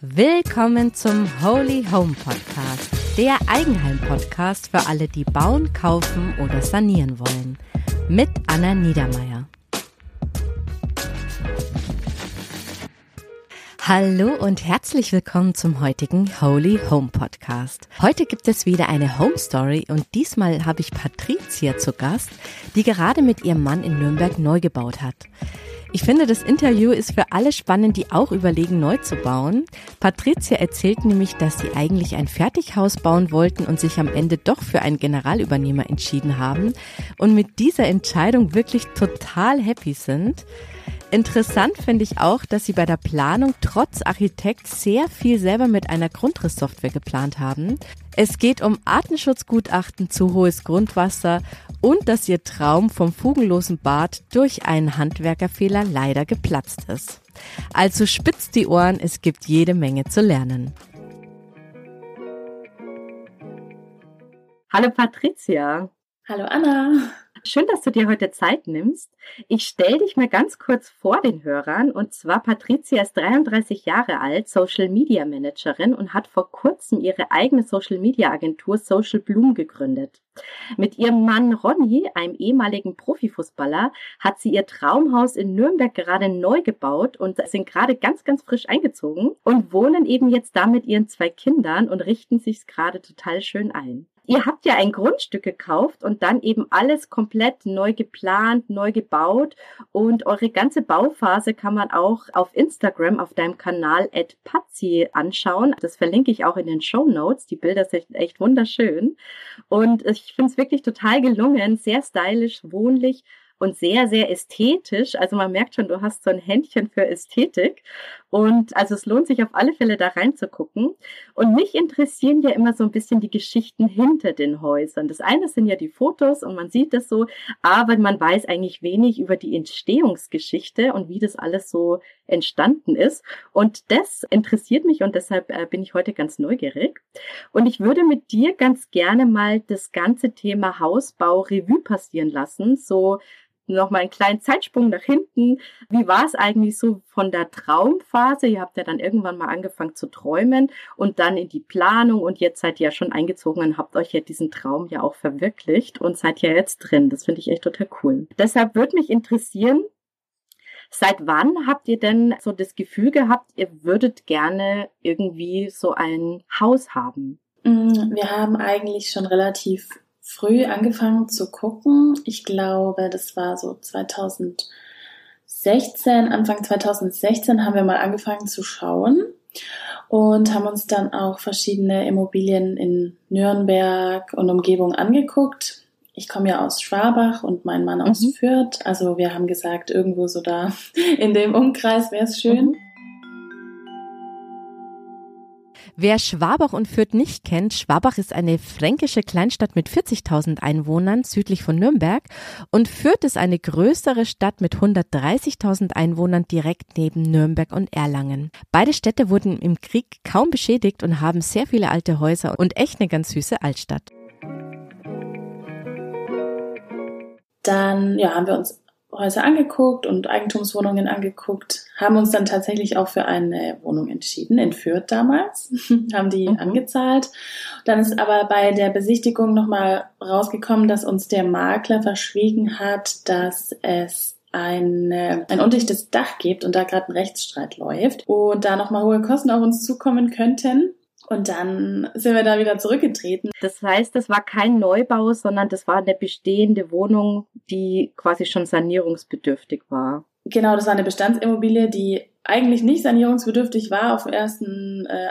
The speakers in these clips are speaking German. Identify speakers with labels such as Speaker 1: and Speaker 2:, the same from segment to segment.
Speaker 1: Willkommen zum Holy Home Podcast, der Eigenheim-Podcast für alle, die bauen, kaufen oder sanieren wollen. Mit Anna Niedermeier. Hallo und herzlich willkommen zum heutigen Holy Home Podcast. Heute gibt es wieder eine Home Story und diesmal habe ich Patricia zu Gast, die gerade mit ihrem Mann in Nürnberg neu gebaut hat. Ich finde, das Interview ist für alle spannend, die auch überlegen, neu zu bauen. Patricia erzählt nämlich, dass sie eigentlich ein Fertighaus bauen wollten und sich am Ende doch für einen Generalübernehmer entschieden haben und mit dieser Entscheidung wirklich total happy sind. Interessant finde ich auch, dass sie bei der Planung trotz Architekt sehr viel selber mit einer Grundrisssoftware geplant haben. Es geht um Artenschutzgutachten zu hohes Grundwasser und dass ihr Traum vom fugenlosen Bad durch einen Handwerkerfehler leider geplatzt ist. Also spitzt die Ohren, es gibt jede Menge zu lernen. Hallo Patricia.
Speaker 2: Hallo Anna.
Speaker 1: Schön, dass du dir heute Zeit nimmst. Ich stelle dich mal ganz kurz vor den Hörern. Und zwar Patricia ist 33 Jahre alt, Social Media Managerin und hat vor kurzem ihre eigene Social Media Agentur Social Bloom gegründet. Mit ihrem Mann Ronny, einem ehemaligen Profifußballer, hat sie ihr Traumhaus in Nürnberg gerade neu gebaut und sind gerade ganz, ganz frisch eingezogen und wohnen eben jetzt da mit ihren zwei Kindern und richten sich gerade total schön ein ihr habt ja ein Grundstück gekauft und dann eben alles komplett neu geplant, neu gebaut und eure ganze Bauphase kann man auch auf Instagram auf deinem Kanal at Pazzi anschauen. Das verlinke ich auch in den Show Notes. Die Bilder sind echt wunderschön und ich finde es wirklich total gelungen, sehr stylisch, wohnlich und sehr, sehr ästhetisch. Also man merkt schon, du hast so ein Händchen für Ästhetik. Und also es lohnt sich auf alle Fälle da reinzugucken. Und mich interessieren ja immer so ein bisschen die Geschichten hinter den Häusern. Das eine sind ja die Fotos und man sieht das so, aber man weiß eigentlich wenig über die Entstehungsgeschichte und wie das alles so entstanden ist. Und das interessiert mich und deshalb äh, bin ich heute ganz neugierig. Und ich würde mit dir ganz gerne mal das ganze Thema Hausbau Revue passieren lassen. So nochmal einen kleinen Zeitsprung nach hinten. Wie war es eigentlich so von der Traumphase? Ihr habt ja dann irgendwann mal angefangen zu träumen und dann in die Planung und jetzt seid ihr ja schon eingezogen und habt euch ja diesen Traum ja auch verwirklicht und seid ja jetzt drin. Das finde ich echt total cool. Deshalb würde mich interessieren, Seit wann habt ihr denn so das Gefühl gehabt, ihr würdet gerne irgendwie so ein Haus haben?
Speaker 2: Mm, wir haben eigentlich schon relativ früh angefangen zu gucken. Ich glaube, das war so 2016, Anfang 2016 haben wir mal angefangen zu schauen und haben uns dann auch verschiedene Immobilien in Nürnberg und Umgebung angeguckt. Ich komme ja aus Schwabach und mein Mann aus mhm. Fürth. Also wir haben gesagt, irgendwo so da in dem Umkreis wäre es schön. Mhm.
Speaker 1: Wer Schwabach und Fürth nicht kennt, Schwabach ist eine fränkische Kleinstadt mit 40.000 Einwohnern südlich von Nürnberg und Fürth ist eine größere Stadt mit 130.000 Einwohnern direkt neben Nürnberg und Erlangen. Beide Städte wurden im Krieg kaum beschädigt und haben sehr viele alte Häuser und echt eine ganz süße Altstadt.
Speaker 2: Dann ja, haben wir uns Häuser angeguckt und Eigentumswohnungen angeguckt, haben uns dann tatsächlich auch für eine Wohnung entschieden, in Fürth damals, haben die mhm. angezahlt. Dann ist aber bei der Besichtigung nochmal rausgekommen, dass uns der Makler verschwiegen hat, dass es ein, ein undichtes Dach gibt und da gerade ein Rechtsstreit läuft und da nochmal hohe Kosten auf uns zukommen könnten. Und dann sind wir da wieder zurückgetreten.
Speaker 1: Das heißt, das war kein Neubau, sondern das war eine bestehende Wohnung, die quasi schon sanierungsbedürftig war.
Speaker 2: Genau, das war eine Bestandsimmobilie, die eigentlich nicht sanierungsbedürftig war auf den ersten äh,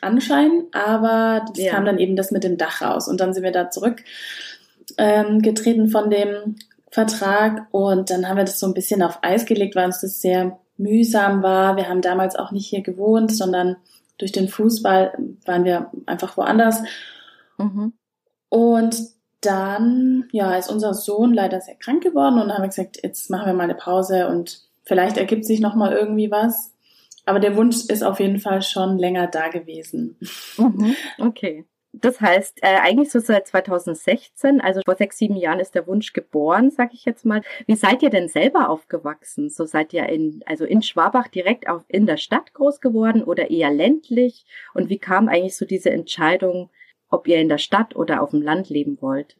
Speaker 2: Anschein, aber es ja. kam dann eben das mit dem Dach raus. Und dann sind wir da zurückgetreten ähm, von dem Vertrag und dann haben wir das so ein bisschen auf Eis gelegt, weil uns das sehr mühsam war. Wir haben damals auch nicht hier gewohnt, sondern durch den Fußball waren wir einfach woanders. Mhm. Und dann, ja, ist unser Sohn leider sehr krank geworden und dann haben wir gesagt, jetzt machen wir mal eine Pause und vielleicht ergibt sich noch mal irgendwie was. Aber der Wunsch ist auf jeden Fall schon länger da gewesen.
Speaker 1: Mhm. Okay. Das heißt, äh, eigentlich so seit 2016, also vor sechs, sieben Jahren ist der Wunsch geboren, sag ich jetzt mal. Wie seid ihr denn selber aufgewachsen? So seid ihr in, also in Schwabach direkt auf, in der Stadt groß geworden oder eher ländlich? Und wie kam eigentlich so diese Entscheidung, ob ihr in der Stadt oder auf dem Land leben wollt?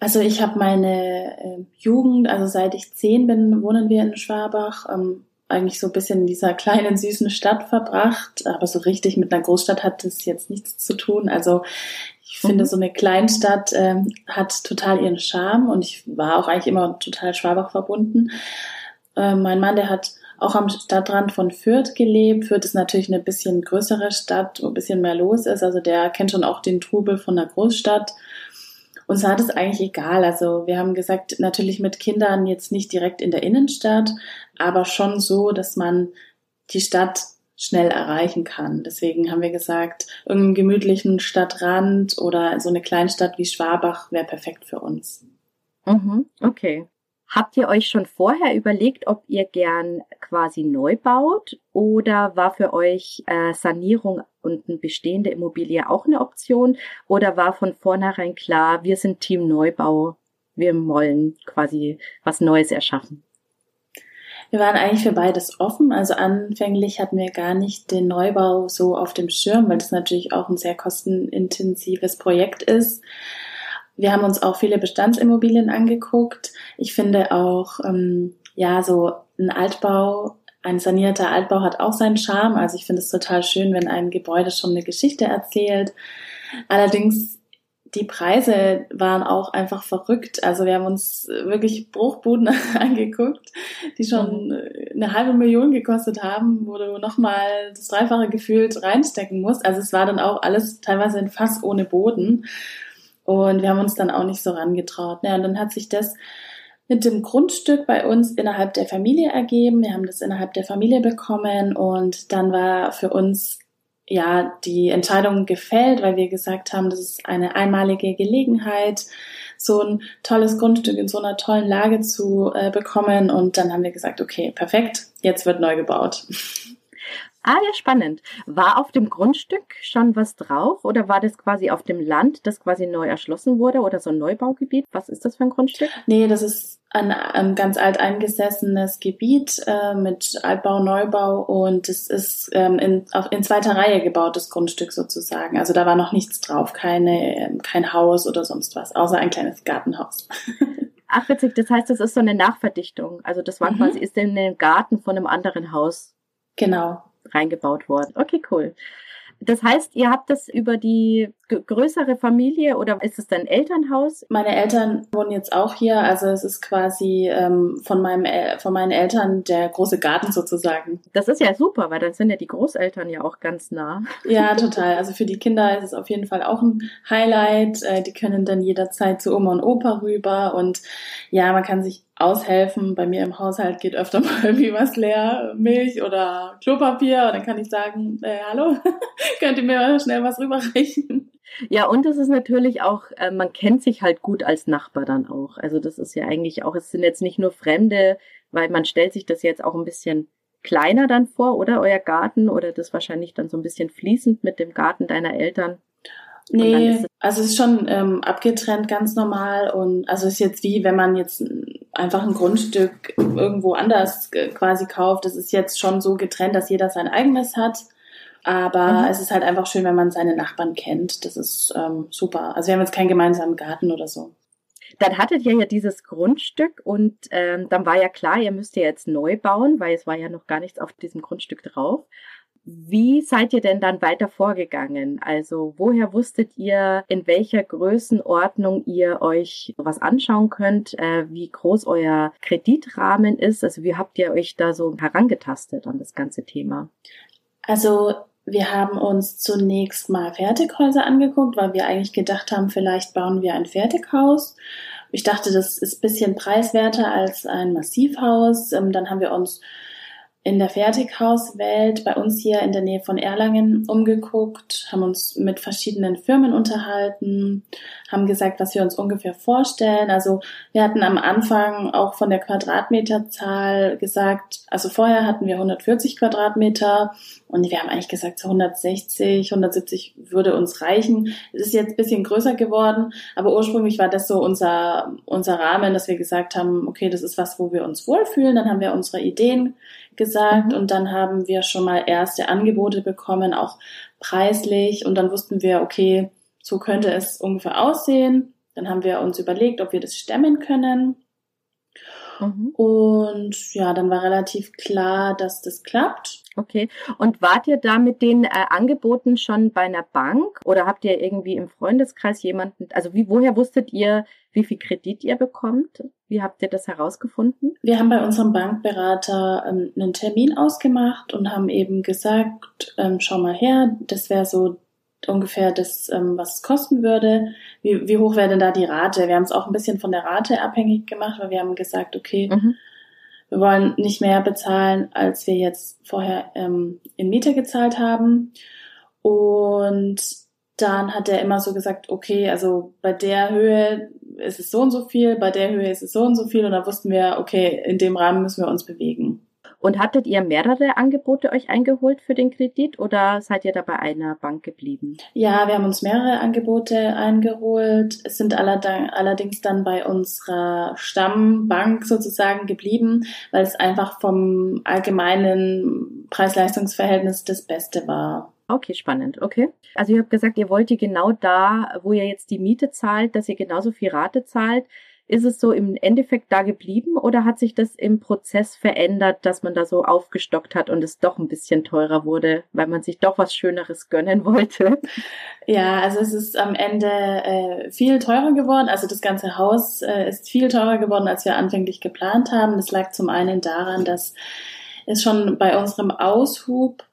Speaker 2: Also ich habe meine äh, Jugend, also seit ich zehn bin, wohnen wir in Schwabach. Ähm, eigentlich so ein bisschen in dieser kleinen, süßen Stadt verbracht. Aber so richtig mit einer Großstadt hat das jetzt nichts zu tun. Also ich finde, mhm. so eine Kleinstadt ähm, hat total ihren Charme und ich war auch eigentlich immer total Schwabach verbunden. Äh, mein Mann, der hat auch am Stadtrand von Fürth gelebt. Fürth ist natürlich eine bisschen größere Stadt, wo ein bisschen mehr los ist. Also der kennt schon auch den Trubel von der Großstadt. Uns war das eigentlich egal. Also wir haben gesagt, natürlich mit Kindern jetzt nicht direkt in der Innenstadt, aber schon so, dass man die Stadt schnell erreichen kann. Deswegen haben wir gesagt, irgendeinen gemütlichen Stadtrand oder so eine Kleinstadt wie Schwabach wäre perfekt für uns.
Speaker 1: Mhm, okay. Habt ihr euch schon vorher überlegt, ob ihr gern quasi neu baut oder war für euch äh, Sanierung und eine bestehende Immobilie auch eine Option oder war von vornherein klar, wir sind Team Neubau, wir wollen quasi was Neues erschaffen?
Speaker 2: Wir waren eigentlich für beides offen. Also anfänglich hatten wir gar nicht den Neubau so auf dem Schirm, weil das natürlich auch ein sehr kostenintensives Projekt ist. Wir haben uns auch viele Bestandsimmobilien angeguckt. Ich finde auch, ähm, ja, so ein Altbau, ein sanierter Altbau hat auch seinen Charme. Also ich finde es total schön, wenn ein Gebäude schon eine Geschichte erzählt. Allerdings die Preise waren auch einfach verrückt. Also wir haben uns wirklich Bruchbuden angeguckt, die schon mhm. eine halbe Million gekostet haben, wo du nochmal das Dreifache gefühlt reinstecken musst. Also es war dann auch alles teilweise ein Fass ohne Boden. Und wir haben uns dann auch nicht so rangetraut. Ja, und dann hat sich das mit dem Grundstück bei uns innerhalb der Familie ergeben. Wir haben das innerhalb der Familie bekommen und dann war für uns ja die Entscheidung gefällt, weil wir gesagt haben, das ist eine einmalige Gelegenheit, so ein tolles Grundstück in so einer tollen Lage zu äh, bekommen. Und dann haben wir gesagt, okay, perfekt, jetzt wird neu gebaut.
Speaker 1: Ah, ja, spannend. War auf dem Grundstück schon was drauf oder war das quasi auf dem Land, das quasi neu erschlossen wurde oder so ein Neubaugebiet? Was ist das für ein Grundstück?
Speaker 2: Nee, das ist ein, ein ganz alt eingesessenes Gebiet äh, mit Altbau, Neubau und es ist ähm, in, auf, in zweiter Reihe gebautes Grundstück sozusagen. Also da war noch nichts drauf, keine, ähm, kein Haus oder sonst was, außer ein kleines Gartenhaus.
Speaker 1: Ach, witzig, das heißt, das ist so eine Nachverdichtung. Also das war mhm. quasi, ist in den Garten von einem anderen Haus.
Speaker 2: Genau
Speaker 1: reingebaut worden. Okay, cool. Das heißt, ihr habt das über die größere Familie oder ist es dein Elternhaus?
Speaker 2: Meine Eltern wohnen jetzt auch hier, also es ist quasi ähm, von meinem von meinen Eltern der große Garten sozusagen.
Speaker 1: Das ist ja super, weil dann sind ja die Großeltern ja auch ganz nah.
Speaker 2: Ja, total. Also für die Kinder ist es auf jeden Fall auch ein Highlight. Äh, die können dann jederzeit zu Oma und Opa rüber und ja, man kann sich aushelfen. Bei mir im Haushalt geht öfter mal irgendwie was leer, Milch oder Klopapier. Und dann kann ich sagen, äh, hallo, könnt ihr mir schnell was rüberreichen?
Speaker 1: Ja, und es ist natürlich auch, äh, man kennt sich halt gut als Nachbar dann auch. Also das ist ja eigentlich auch, es sind jetzt nicht nur Fremde, weil man stellt sich das jetzt auch ein bisschen kleiner dann vor, oder euer Garten, oder das wahrscheinlich dann so ein bisschen fließend mit dem Garten deiner Eltern.
Speaker 2: Nee, es also es ist schon ähm, abgetrennt ganz normal und also es ist jetzt wie, wenn man jetzt einfach ein Grundstück irgendwo anders quasi kauft. Es ist jetzt schon so getrennt, dass jeder sein eigenes hat. Aber mhm. es ist halt einfach schön, wenn man seine Nachbarn kennt. Das ist ähm, super. Also wir haben jetzt keinen gemeinsamen Garten oder so.
Speaker 1: Dann hattet ihr ja dieses Grundstück und ähm, dann war ja klar, ihr müsst ja jetzt neu bauen, weil es war ja noch gar nichts auf diesem Grundstück drauf. Wie seid ihr denn dann weiter vorgegangen? Also woher wusstet ihr, in welcher Größenordnung ihr euch was anschauen könnt, äh, wie groß euer Kreditrahmen ist? Also wie habt ihr euch da so herangetastet an das ganze Thema?
Speaker 2: Also wir haben uns zunächst mal Fertighäuser angeguckt, weil wir eigentlich gedacht haben, vielleicht bauen wir ein Fertighaus. Ich dachte, das ist bisschen preiswerter als ein Massivhaus. Ähm, dann haben wir uns in der Fertighauswelt bei uns hier in der Nähe von Erlangen umgeguckt, haben uns mit verschiedenen Firmen unterhalten, haben gesagt, was wir uns ungefähr vorstellen. Also wir hatten am Anfang auch von der Quadratmeterzahl gesagt, also vorher hatten wir 140 Quadratmeter und wir haben eigentlich gesagt, so 160, 170 würde uns reichen. Es ist jetzt ein bisschen größer geworden, aber ursprünglich war das so unser, unser Rahmen, dass wir gesagt haben, okay, das ist was, wo wir uns wohlfühlen. Dann haben wir unsere Ideen gesagt mhm. und dann haben wir schon mal erste Angebote bekommen, auch preislich und dann wussten wir, okay, so könnte es ungefähr aussehen. Dann haben wir uns überlegt, ob wir das stemmen können. Mhm. Und ja, dann war relativ klar, dass das klappt.
Speaker 1: Okay. Und wart ihr da mit den äh, Angeboten schon bei einer Bank oder habt ihr irgendwie im Freundeskreis jemanden, also wie, woher wusstet ihr, wie viel Kredit ihr bekommt? Wie habt ihr das herausgefunden?
Speaker 2: Wir haben bei unserem Bankberater ähm, einen Termin ausgemacht und haben eben gesagt, ähm, schau mal her, das wäre so ungefähr das, ähm, was es kosten würde. Wie, wie hoch wäre denn da die Rate? Wir haben es auch ein bisschen von der Rate abhängig gemacht, weil wir haben gesagt, okay, mhm. Wir wollen nicht mehr bezahlen, als wir jetzt vorher ähm, in Miete gezahlt haben. Und dann hat er immer so gesagt, okay, also bei der Höhe ist es so und so viel, bei der Höhe ist es so und so viel und da wussten wir, okay, in dem Rahmen müssen wir uns bewegen.
Speaker 1: Und hattet ihr mehrere Angebote euch eingeholt für den Kredit oder seid ihr da bei einer Bank geblieben?
Speaker 2: Ja, wir haben uns mehrere Angebote eingeholt. Es sind allerdings dann bei unserer Stammbank sozusagen geblieben, weil es einfach vom allgemeinen Preis-Leistungs-Verhältnis das Beste war.
Speaker 1: Okay, spannend. Okay. Also ihr habt gesagt, ihr wollt ihr genau da, wo ihr jetzt die Miete zahlt, dass ihr genauso viel Rate zahlt. Ist es so im Endeffekt da geblieben oder hat sich das im Prozess verändert, dass man da so aufgestockt hat und es doch ein bisschen teurer wurde, weil man sich doch was Schöneres gönnen wollte?
Speaker 2: Ja, also es ist am Ende äh, viel teurer geworden. Also das ganze Haus äh, ist viel teurer geworden, als wir anfänglich geplant haben. Das lag zum einen daran, dass es schon bei unserem Aushub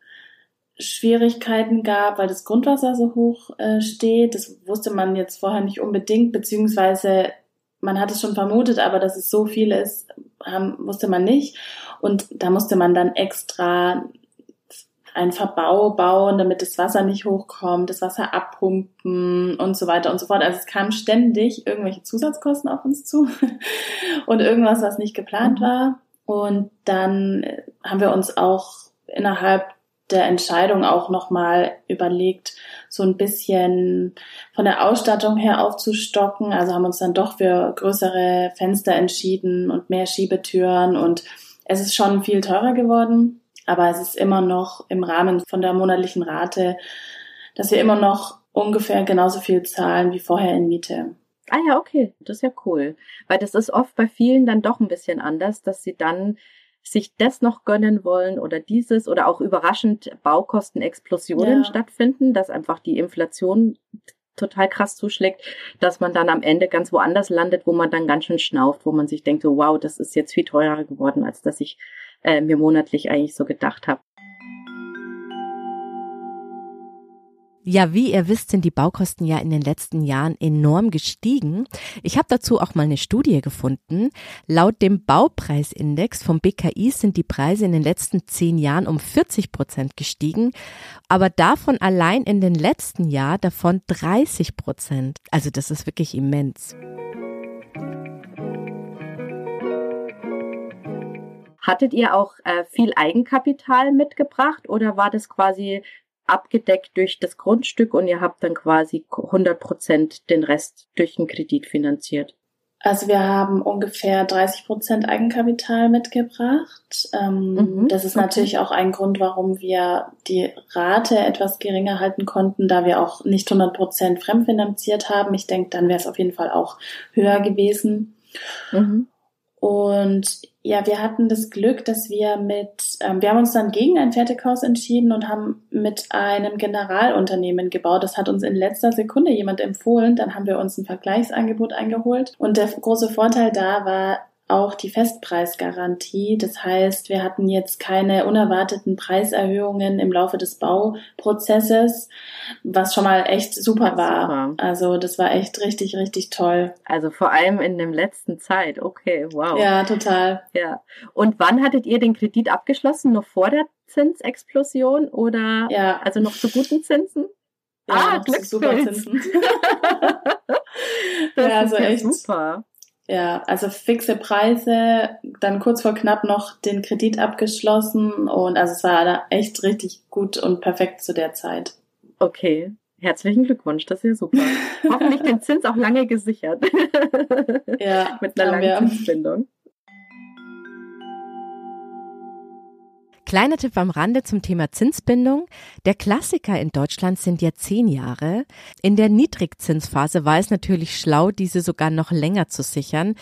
Speaker 2: Schwierigkeiten gab, weil das Grundwasser so hoch äh, steht. Das wusste man jetzt vorher nicht unbedingt, beziehungsweise man hat es schon vermutet, aber dass es so viel ist, haben, wusste man nicht. Und da musste man dann extra einen Verbau bauen, damit das Wasser nicht hochkommt, das Wasser abpumpen und so weiter und so fort. Also es kam ständig irgendwelche Zusatzkosten auf uns zu und irgendwas, was nicht geplant mhm. war. Und dann haben wir uns auch innerhalb der Entscheidung auch nochmal überlegt, so ein bisschen von der Ausstattung her aufzustocken. Also haben uns dann doch für größere Fenster entschieden und mehr Schiebetüren und es ist schon viel teurer geworden, aber es ist immer noch im Rahmen von der monatlichen Rate, dass wir immer noch ungefähr genauso viel zahlen wie vorher in Miete.
Speaker 1: Ah ja, okay, das ist ja cool. Weil das ist oft bei vielen dann doch ein bisschen anders, dass sie dann sich das noch gönnen wollen oder dieses oder auch überraschend Baukostenexplosionen ja. stattfinden, dass einfach die Inflation total krass zuschlägt, dass man dann am Ende ganz woanders landet, wo man dann ganz schön schnauft, wo man sich denkt, so wow, das ist jetzt viel teurer geworden, als dass ich äh, mir monatlich eigentlich so gedacht habe. Ja, wie ihr wisst, sind die Baukosten ja in den letzten Jahren enorm gestiegen. Ich habe dazu auch mal eine Studie gefunden. Laut dem Baupreisindex vom BKI sind die Preise in den letzten zehn Jahren um 40 Prozent gestiegen, aber davon allein in den letzten Jahr davon 30 Prozent. Also das ist wirklich immens. Hattet ihr auch äh, viel Eigenkapital mitgebracht oder war das quasi abgedeckt durch das Grundstück und ihr habt dann quasi 100 Prozent den Rest durch den Kredit finanziert.
Speaker 2: Also wir haben ungefähr 30 Prozent Eigenkapital mitgebracht. Ähm, mhm, das ist okay. natürlich auch ein Grund, warum wir die Rate etwas geringer halten konnten, da wir auch nicht 100 Prozent fremdfinanziert haben. Ich denke, dann wäre es auf jeden Fall auch höher gewesen. Mhm. Und ja, wir hatten das Glück, dass wir mit, ähm, wir haben uns dann gegen ein Fertighaus entschieden und haben mit einem Generalunternehmen gebaut. Das hat uns in letzter Sekunde jemand empfohlen. Dann haben wir uns ein Vergleichsangebot eingeholt. Und der große Vorteil da war, auch die Festpreisgarantie. Das heißt, wir hatten jetzt keine unerwarteten Preiserhöhungen im Laufe des Bauprozesses, was schon mal echt super war. Super. Also das war echt richtig, richtig toll.
Speaker 1: Also vor allem in dem letzten Zeit. Okay, wow.
Speaker 2: Ja, total.
Speaker 1: Ja. Und wann hattet ihr den Kredit abgeschlossen? Noch vor der Zinsexplosion oder ja. also noch zu guten Zinsen?
Speaker 2: Ja, ah, Glückspilz. das ja, also echt super. Ja, also fixe Preise, dann kurz vor knapp noch den Kredit abgeschlossen und also es war da echt richtig gut und perfekt zu der Zeit.
Speaker 1: Okay, herzlichen Glückwunsch, das ist ja super. Hoffentlich den Zins auch lange gesichert.
Speaker 2: ja,
Speaker 1: mit einer langen Zinsbindung. Kleiner Tipp am Rande zum Thema Zinsbindung. Der Klassiker in Deutschland sind ja zehn Jahre. In der Niedrigzinsphase war es natürlich schlau, diese sogar noch länger zu sichern.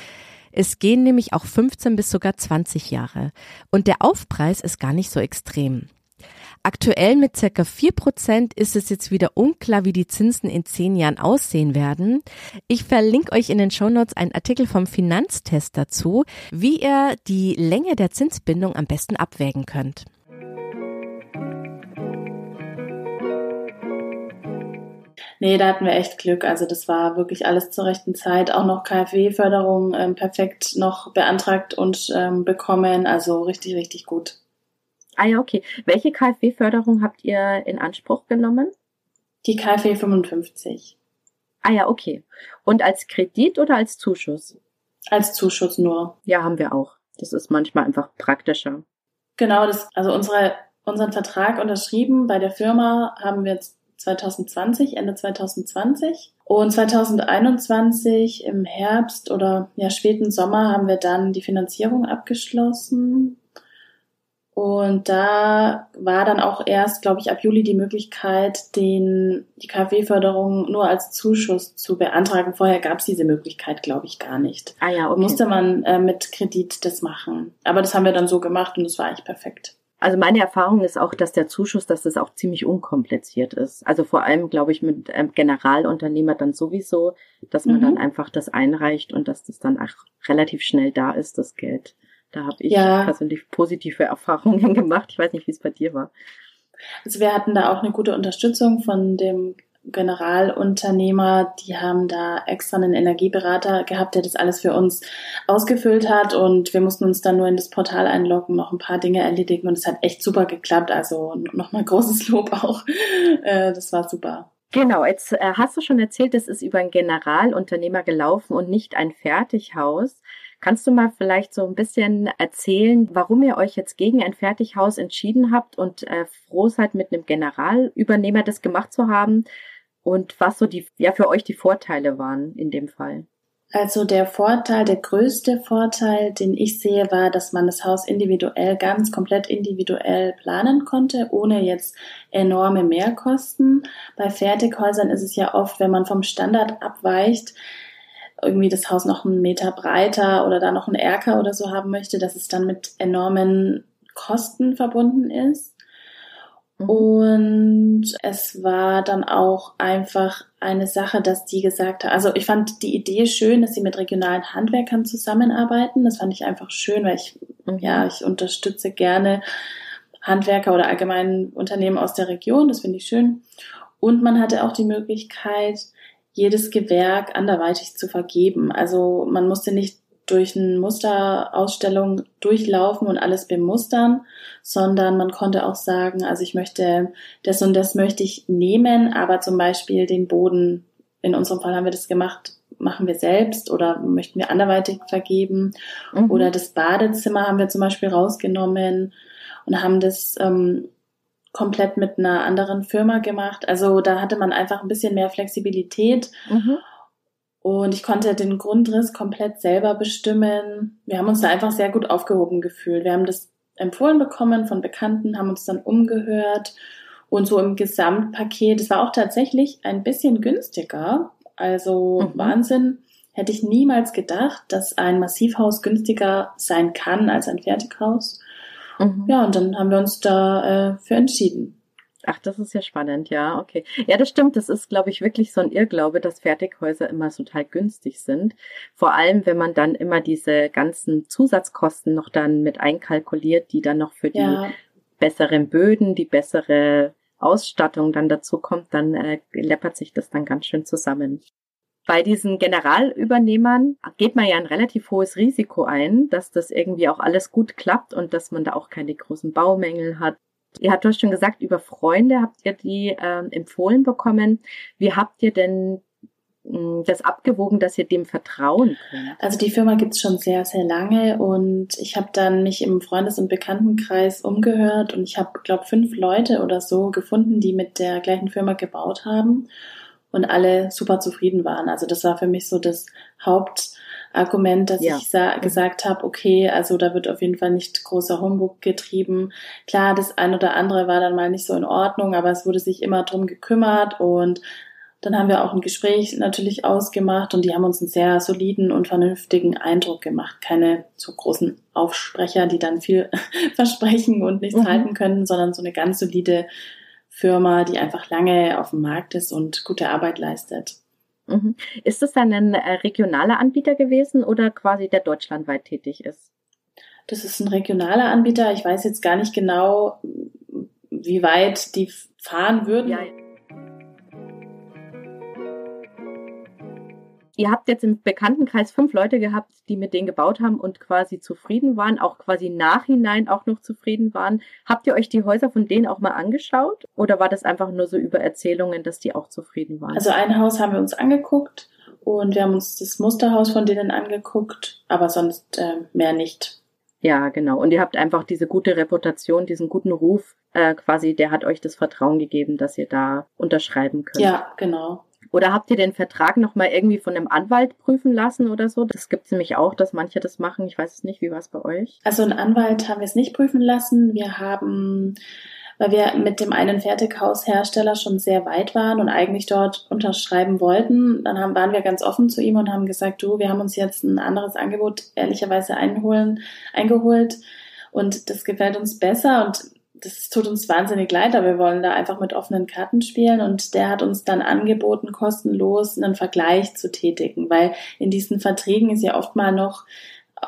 Speaker 1: Es gehen nämlich auch 15 bis sogar 20 Jahre. Und der Aufpreis ist gar nicht so extrem. Aktuell mit circa vier Prozent ist es jetzt wieder unklar, wie die Zinsen in zehn Jahren aussehen werden. Ich verlinke euch in den Shownotes einen Artikel vom Finanztest dazu, wie ihr die Länge der Zinsbindung am besten abwägen könnt.
Speaker 2: Nee, da hatten wir echt Glück. Also das war wirklich alles zur rechten Zeit. Auch noch KfW-Förderung ähm, perfekt noch beantragt und ähm, bekommen. Also richtig, richtig gut.
Speaker 1: Ah ja, okay. Welche KfW-Förderung habt ihr in Anspruch genommen?
Speaker 2: Die KfW 55.
Speaker 1: Ah ja, okay. Und als Kredit oder als Zuschuss?
Speaker 2: Als Zuschuss nur.
Speaker 1: Ja, haben wir auch. Das ist manchmal einfach praktischer.
Speaker 2: Genau, das, also unsere, unseren Vertrag unterschrieben bei der Firma haben wir jetzt 2020, Ende 2020. Und 2021 im Herbst oder ja späten Sommer haben wir dann die Finanzierung abgeschlossen und da war dann auch erst, glaube ich, ab Juli die Möglichkeit, den, die KfW-Förderung nur als Zuschuss zu beantragen. Vorher gab es diese Möglichkeit, glaube ich, gar nicht.
Speaker 1: Ah ja, okay.
Speaker 2: Musste man äh, mit Kredit das machen. Aber das haben wir dann so gemacht und es war eigentlich perfekt.
Speaker 1: Also meine Erfahrung ist auch, dass der Zuschuss, dass das auch ziemlich unkompliziert ist. Also vor allem, glaube ich, mit ähm, Generalunternehmer dann sowieso, dass man mhm. dann einfach das einreicht und dass das dann auch relativ schnell da ist, das Geld. Da habe ich ja. persönlich positive Erfahrungen gemacht. Ich weiß nicht, wie es bei dir war.
Speaker 2: Also wir hatten da auch eine gute Unterstützung von dem Generalunternehmer, die haben da extra einen Energieberater gehabt, der das alles für uns ausgefüllt hat und wir mussten uns dann nur in das Portal einloggen, noch ein paar Dinge erledigen und es hat echt super geklappt. Also nochmal großes Lob auch. Äh, das war super.
Speaker 1: Genau, jetzt äh, hast du schon erzählt, es ist über einen Generalunternehmer gelaufen und nicht ein Fertighaus. Kannst du mal vielleicht so ein bisschen erzählen, warum ihr euch jetzt gegen ein Fertighaus entschieden habt und äh, froh seid, mit einem Generalübernehmer das gemacht zu haben und was so die, ja, für euch die Vorteile waren in dem Fall?
Speaker 2: Also der Vorteil, der größte Vorteil, den ich sehe, war, dass man das Haus individuell, ganz komplett individuell planen konnte, ohne jetzt enorme Mehrkosten. Bei Fertighäusern ist es ja oft, wenn man vom Standard abweicht, irgendwie das Haus noch einen Meter breiter oder da noch einen Erker oder so haben möchte, dass es dann mit enormen Kosten verbunden ist. Mhm. Und es war dann auch einfach eine Sache, dass die gesagt hat, also ich fand die Idee schön, dass sie mit regionalen Handwerkern zusammenarbeiten. Das fand ich einfach schön, weil ich, mhm. ja, ich unterstütze gerne Handwerker oder allgemein Unternehmen aus der Region. Das finde ich schön. Und man hatte auch die Möglichkeit, jedes Gewerk anderweitig zu vergeben. Also man musste nicht durch eine Musterausstellung durchlaufen und alles bemustern, sondern man konnte auch sagen, also ich möchte das und das möchte ich nehmen, aber zum Beispiel den Boden, in unserem Fall haben wir das gemacht, machen wir selbst oder möchten wir anderweitig vergeben. Mhm. Oder das Badezimmer haben wir zum Beispiel rausgenommen und haben das ähm, komplett mit einer anderen Firma gemacht. Also da hatte man einfach ein bisschen mehr Flexibilität. Mhm. Und ich konnte den Grundriss komplett selber bestimmen. Wir haben uns da einfach sehr gut aufgehoben gefühlt. Wir haben das empfohlen bekommen von Bekannten, haben uns dann umgehört. Und so im Gesamtpaket, es war auch tatsächlich ein bisschen günstiger. Also mhm. Wahnsinn. Hätte ich niemals gedacht, dass ein Massivhaus günstiger sein kann als ein Fertighaus. Mhm. Ja, und dann haben wir uns da äh, für entschieden.
Speaker 1: Ach, das ist ja spannend, ja, okay. Ja, das stimmt. Das ist, glaube ich, wirklich so ein Irrglaube, dass Fertighäuser immer total günstig sind. Vor allem, wenn man dann immer diese ganzen Zusatzkosten noch dann mit einkalkuliert, die dann noch für die ja. besseren Böden, die bessere Ausstattung dann dazu kommt, dann äh, läppert sich das dann ganz schön zusammen. Bei diesen Generalübernehmern geht man ja ein relativ hohes Risiko ein, dass das irgendwie auch alles gut klappt und dass man da auch keine großen Baumängel hat Ihr habt doch schon gesagt, über Freunde habt ihr die ähm, empfohlen bekommen. Wie habt ihr denn hm, das abgewogen, dass ihr dem vertrauen könnt?
Speaker 2: Also die Firma gibt's schon sehr, sehr lange und ich habe dann mich im Freundes- und Bekanntenkreis umgehört und ich habe, glaube fünf Leute oder so gefunden, die mit der gleichen Firma gebaut haben und alle super zufrieden waren. Also das war für mich so das Haupt Argument, dass ja. ich mhm. gesagt habe, okay, also da wird auf jeden Fall nicht großer Humbug getrieben. Klar, das ein oder andere war dann mal nicht so in Ordnung, aber es wurde sich immer drum gekümmert und dann haben wir auch ein Gespräch natürlich ausgemacht und die haben uns einen sehr soliden und vernünftigen Eindruck gemacht. Keine so großen Aufsprecher, die dann viel versprechen und nichts mhm. halten können, sondern so eine ganz solide Firma, die einfach lange auf dem Markt ist und gute Arbeit leistet.
Speaker 1: Mhm. Ist es dann ein äh, regionaler Anbieter gewesen oder quasi der deutschlandweit tätig ist?
Speaker 2: Das ist ein regionaler Anbieter. Ich weiß jetzt gar nicht genau, wie weit die fahren würden. Ja.
Speaker 1: Ihr habt jetzt im Bekanntenkreis fünf Leute gehabt, die mit denen gebaut haben und quasi zufrieden waren, auch quasi nachhinein auch noch zufrieden waren. Habt ihr euch die Häuser von denen auch mal angeschaut? Oder war das einfach nur so über Erzählungen, dass die auch zufrieden waren?
Speaker 2: Also ein Haus haben wir uns angeguckt und wir haben uns das Musterhaus von denen angeguckt, aber sonst äh, mehr nicht.
Speaker 1: Ja, genau. Und ihr habt einfach diese gute Reputation, diesen guten Ruf, äh, quasi, der hat euch das Vertrauen gegeben, dass ihr da unterschreiben könnt.
Speaker 2: Ja, genau.
Speaker 1: Oder habt ihr den Vertrag nochmal irgendwie von einem Anwalt prüfen lassen oder so? Das gibt es nämlich auch, dass manche das machen. Ich weiß es nicht. Wie war es bei euch?
Speaker 2: Also einen Anwalt haben wir es nicht prüfen lassen. Wir haben weil wir mit dem einen Fertighaushersteller schon sehr weit waren und eigentlich dort unterschreiben wollten. Dann haben, waren wir ganz offen zu ihm und haben gesagt, du, wir haben uns jetzt ein anderes Angebot ehrlicherweise einholen, eingeholt und das gefällt uns besser und das tut uns wahnsinnig leid, aber wir wollen da einfach mit offenen Karten spielen und der hat uns dann angeboten, kostenlos einen Vergleich zu tätigen, weil in diesen Verträgen ist ja oft mal noch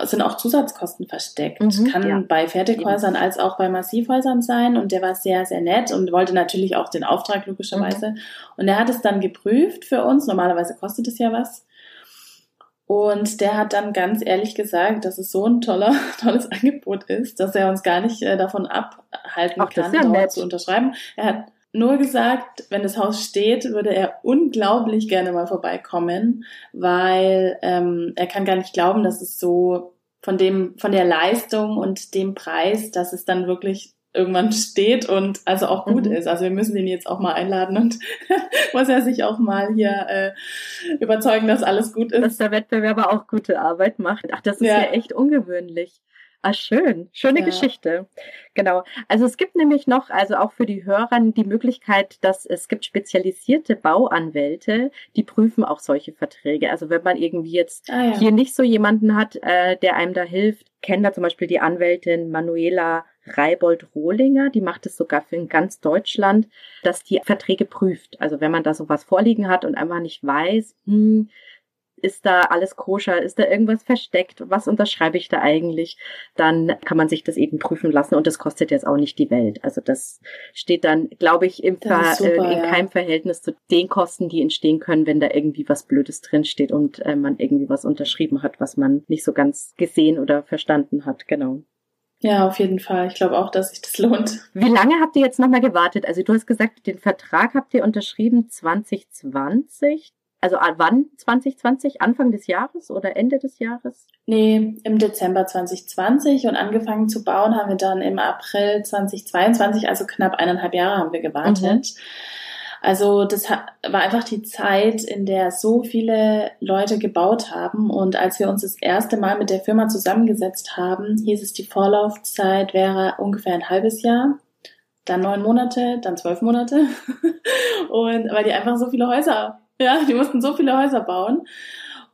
Speaker 2: sind auch Zusatzkosten versteckt. Mhm, Kann ja. bei Fertighäusern als auch bei Massivhäusern sein. Und der war sehr, sehr nett und wollte natürlich auch den Auftrag logischerweise. Mhm. Und er hat es dann geprüft für uns. Normalerweise kostet es ja was. Und der hat dann ganz ehrlich gesagt, dass es so ein toller, tolles Angebot ist, dass er uns gar nicht äh, davon abhalten Ach, kann, ja dort zu unterschreiben. Er hat nur gesagt, wenn das Haus steht, würde er unglaublich gerne mal vorbeikommen, weil ähm, er kann gar nicht glauben, dass es so von dem, von der Leistung und dem Preis, dass es dann wirklich irgendwann steht und also auch gut mhm. ist. Also wir müssen ihn jetzt auch mal einladen und muss er sich auch mal hier äh, überzeugen, dass alles gut ist.
Speaker 1: Dass der Wettbewerber auch gute Arbeit macht. Ach, das ist ja, ja echt ungewöhnlich. Ah, schön. Schöne ja. Geschichte. Genau. Also es gibt nämlich noch, also auch für die Hörer, die Möglichkeit, dass es gibt spezialisierte Bauanwälte, die prüfen auch solche Verträge. Also wenn man irgendwie jetzt ah, ja. hier nicht so jemanden hat, äh, der einem da hilft, kennt da zum Beispiel die Anwältin Manuela Reibold-Rohlinger, die macht es sogar für ganz Deutschland, dass die Verträge prüft. Also wenn man da sowas vorliegen hat und einfach nicht weiß, hm, ist da alles koscher, ist da irgendwas versteckt, was unterschreibe ich da eigentlich, dann kann man sich das eben prüfen lassen und das kostet jetzt auch nicht die Welt. Also das steht dann, glaube ich, im Ver super, äh, in ja. keinem Verhältnis zu den Kosten, die entstehen können, wenn da irgendwie was Blödes drinsteht und äh, man irgendwie was unterschrieben hat, was man nicht so ganz gesehen oder verstanden hat. Genau.
Speaker 2: Ja, auf jeden Fall. Ich glaube auch, dass sich das lohnt.
Speaker 1: Wie lange habt ihr jetzt nochmal gewartet? Also du hast gesagt, den Vertrag habt ihr unterschrieben 2020. Also wann 2020? Anfang des Jahres oder Ende des Jahres?
Speaker 2: Nee, im Dezember 2020 und angefangen zu bauen haben wir dann im April 2022, also knapp eineinhalb Jahre haben wir gewartet. Mhm. Also das war einfach die Zeit, in der so viele Leute gebaut haben. Und als wir uns das erste Mal mit der Firma zusammengesetzt haben, hieß es, die Vorlaufzeit wäre ungefähr ein halbes Jahr, dann neun Monate, dann zwölf Monate. Und weil die einfach so viele Häuser ja, die mussten so viele Häuser bauen.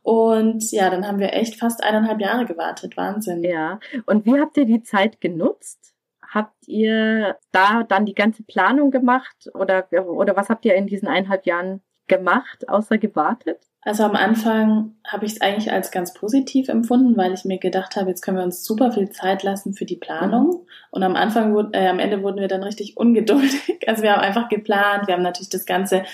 Speaker 2: Und ja, dann haben wir echt fast eineinhalb Jahre gewartet. Wahnsinn.
Speaker 1: Ja. Und wie habt ihr die Zeit genutzt? Habt ihr da dann die ganze Planung gemacht oder, oder was habt ihr in diesen eineinhalb Jahren gemacht, außer gewartet?
Speaker 2: Also am Anfang habe ich es eigentlich als ganz positiv empfunden, weil ich mir gedacht habe, jetzt können wir uns super viel Zeit lassen für die Planung. Mhm. Und am Anfang, äh, am Ende wurden wir dann richtig ungeduldig. Also wir haben einfach geplant. Wir haben natürlich das ganze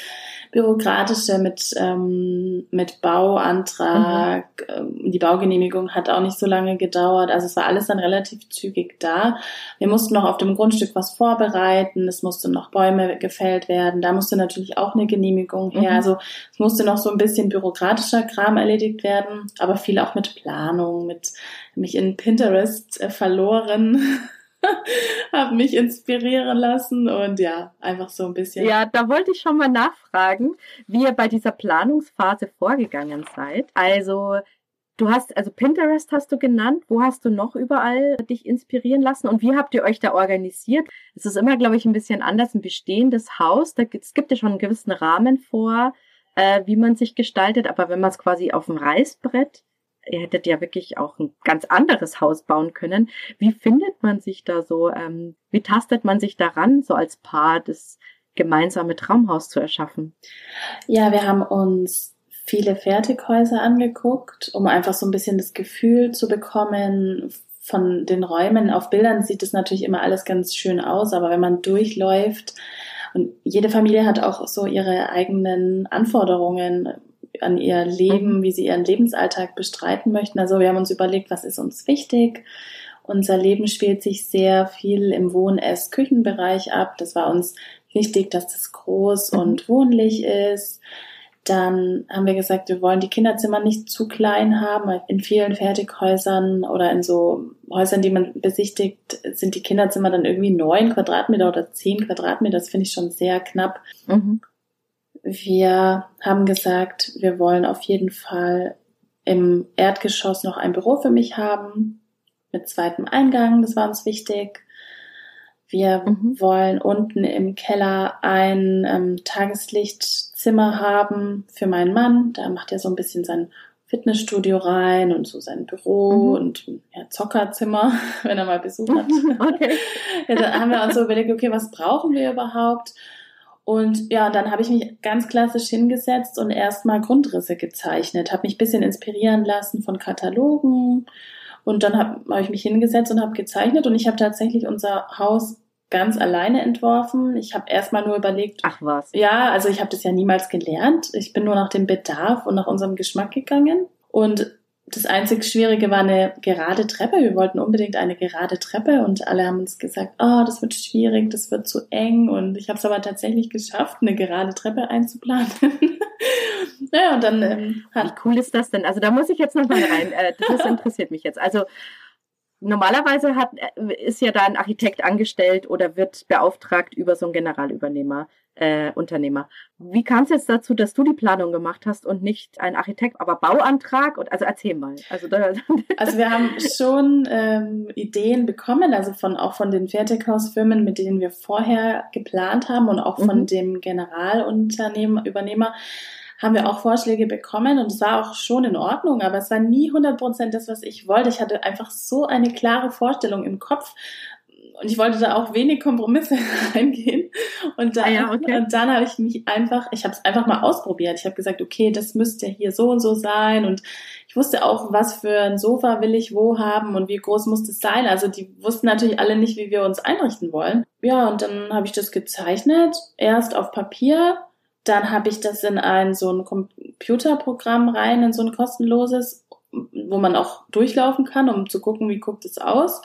Speaker 2: bürokratische mit, ähm, mit Bauantrag. Mhm. Die Baugenehmigung hat auch nicht so lange gedauert. Also es war alles dann relativ zügig da. Wir mussten noch auf dem Grundstück was vorbereiten. Es mussten noch Bäume gefällt werden. Da musste natürlich auch eine Genehmigung her. Mhm. Also es musste noch so ein bisschen bürokratischer Kram erledigt werden, aber viel auch mit Planung, mit mich in Pinterest äh, verloren. habe mich inspirieren lassen und ja, einfach so ein bisschen.
Speaker 1: Ja, da wollte ich schon mal nachfragen, wie ihr bei dieser Planungsphase vorgegangen seid. Also Du hast, also Pinterest hast du genannt. Wo hast du noch überall dich inspirieren lassen? Und wie habt ihr euch da organisiert? Es ist immer, glaube ich, ein bisschen anders. Ein bestehendes Haus, da gibt, es gibt ja schon einen gewissen Rahmen vor, äh, wie man sich gestaltet. Aber wenn man es quasi auf dem Reißbrett ihr hättet ja wirklich auch ein ganz anderes Haus bauen können. Wie findet man sich da so? Ähm, wie tastet man sich daran, so als Paar das gemeinsame Traumhaus zu erschaffen?
Speaker 2: Ja, wir haben uns viele Fertighäuser angeguckt, um einfach so ein bisschen das Gefühl zu bekommen von den Räumen. Auf Bildern sieht es natürlich immer alles ganz schön aus, aber wenn man durchläuft, und jede Familie hat auch so ihre eigenen Anforderungen, an ihr Leben, mhm. wie sie ihren Lebensalltag bestreiten möchten. Also wir haben uns überlegt, was ist uns wichtig. Unser Leben spielt sich sehr viel im Wohn-Ess-Küchenbereich ab. Das war uns wichtig, dass das groß mhm. und wohnlich ist. Dann haben wir gesagt, wir wollen die Kinderzimmer nicht zu klein haben. In vielen Fertighäusern oder in so Häusern, die man besichtigt, sind die Kinderzimmer dann irgendwie neun Quadratmeter oder zehn Quadratmeter. Das finde ich schon sehr knapp. Mhm. Wir haben gesagt, wir wollen auf jeden Fall im Erdgeschoss noch ein Büro für mich haben mit zweitem Eingang. Das war uns wichtig. Wir mhm. wollen unten im Keller ein ähm, Tageslichtzimmer haben für meinen Mann. Da macht er so ein bisschen sein Fitnessstudio rein und so sein Büro mhm. und ja, Zockerzimmer, wenn er mal Besuch hat. Okay. ja, da haben wir uns so überlegt, okay, was brauchen wir überhaupt? Und ja, dann habe ich mich ganz klassisch hingesetzt und erstmal Grundrisse gezeichnet, habe mich ein bisschen inspirieren lassen von Katalogen und dann habe hab ich mich hingesetzt und habe gezeichnet und ich habe tatsächlich unser Haus ganz alleine entworfen. Ich habe erstmal nur überlegt.
Speaker 1: Ach was.
Speaker 2: Ja, also ich habe das ja niemals gelernt. Ich bin nur nach dem Bedarf und nach unserem Geschmack gegangen. Und das einzig Schwierige war eine gerade Treppe. Wir wollten unbedingt eine gerade Treppe und alle haben uns gesagt, oh, das wird schwierig, das wird zu eng. Und ich habe es aber tatsächlich geschafft, eine gerade Treppe einzuplanen.
Speaker 1: naja, und dann ähm, Wie cool ist das denn? Also da muss ich jetzt nochmal rein. Äh, das interessiert mich jetzt. Also normalerweise hat, äh, ist ja da ein Architekt angestellt oder wird beauftragt über so einen Generalübernehmer äh, Unternehmer. Wie kam es jetzt dazu, dass du die Planung gemacht hast und nicht ein Architekt, aber Bauantrag? Und also erzähl mal. Also, da,
Speaker 2: also wir haben schon ähm, Ideen bekommen, also von auch von den Fertighausfirmen, mit denen wir vorher geplant haben und auch von mhm. dem Generalunternehmer Übernehmer haben wir auch Vorschläge bekommen und es war auch schon in Ordnung, aber es war nie 100% das, was ich wollte. Ich hatte einfach so eine klare Vorstellung im Kopf, und ich wollte da auch wenig Kompromisse eingehen. Und dann, ah ja, okay. und dann habe ich mich einfach, ich habe es einfach mal ausprobiert. Ich habe gesagt, okay, das müsste hier so und so sein. Und ich wusste auch, was für ein Sofa will ich wo haben und wie groß muss das sein. Also die wussten natürlich alle nicht, wie wir uns einrichten wollen. Ja, und dann habe ich das gezeichnet, erst auf Papier. Dann habe ich das in ein so ein Computerprogramm rein, in so ein kostenloses, wo man auch durchlaufen kann, um zu gucken, wie guckt es aus.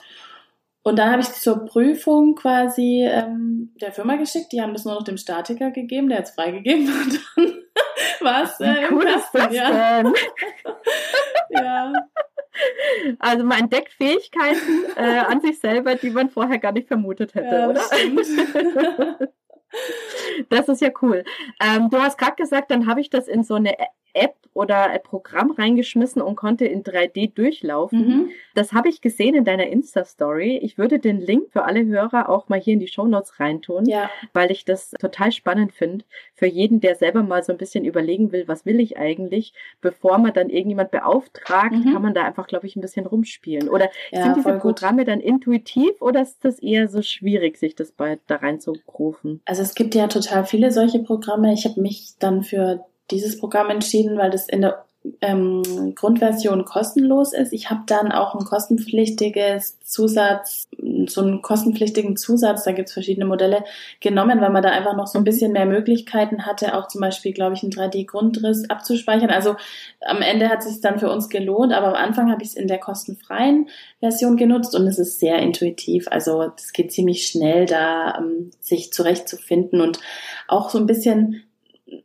Speaker 2: Und dann habe ich zur Prüfung quasi ähm, der Firma geschickt. Die haben das nur noch dem Statiker gegeben, der hat es freigegeben. Und dann war es äh,
Speaker 1: cool das ja. ja. Also man entdeckt Fähigkeiten äh, an sich selber, die man vorher gar nicht vermutet hätte, ja, oder? Das ist ja cool. Ähm, du hast gerade gesagt, dann habe ich das in so eine App oder ein Programm reingeschmissen und konnte in 3D durchlaufen. Mhm. Das habe ich gesehen in deiner Insta-Story. Ich würde den Link für alle Hörer auch mal hier in die Show Notes reintun, ja. weil ich das total spannend finde. Für jeden, der selber mal so ein bisschen überlegen will, was will ich eigentlich, bevor man dann irgendjemand beauftragt, mhm. kann man da einfach, glaube ich, ein bisschen rumspielen. Oder ja, sind diese Programme gut. dann intuitiv oder ist das eher so schwierig, sich das bei, da reinzugrufen?
Speaker 2: Also es gibt ja total viele solche Programme. Ich habe mich dann für dieses Programm entschieden, weil das in der ähm, Grundversion kostenlos ist. Ich habe dann auch ein kostenpflichtiges Zusatz, so einen kostenpflichtigen Zusatz, da gibt's verschiedene Modelle, genommen, weil man da einfach noch so ein bisschen mehr Möglichkeiten hatte, auch zum Beispiel, glaube ich, einen 3D-Grundriss abzuspeichern. Also am Ende hat sich dann für uns gelohnt, aber am Anfang habe ich es in der kostenfreien Version genutzt und es ist sehr intuitiv. Also es geht ziemlich schnell, da ähm, sich zurechtzufinden und auch so ein bisschen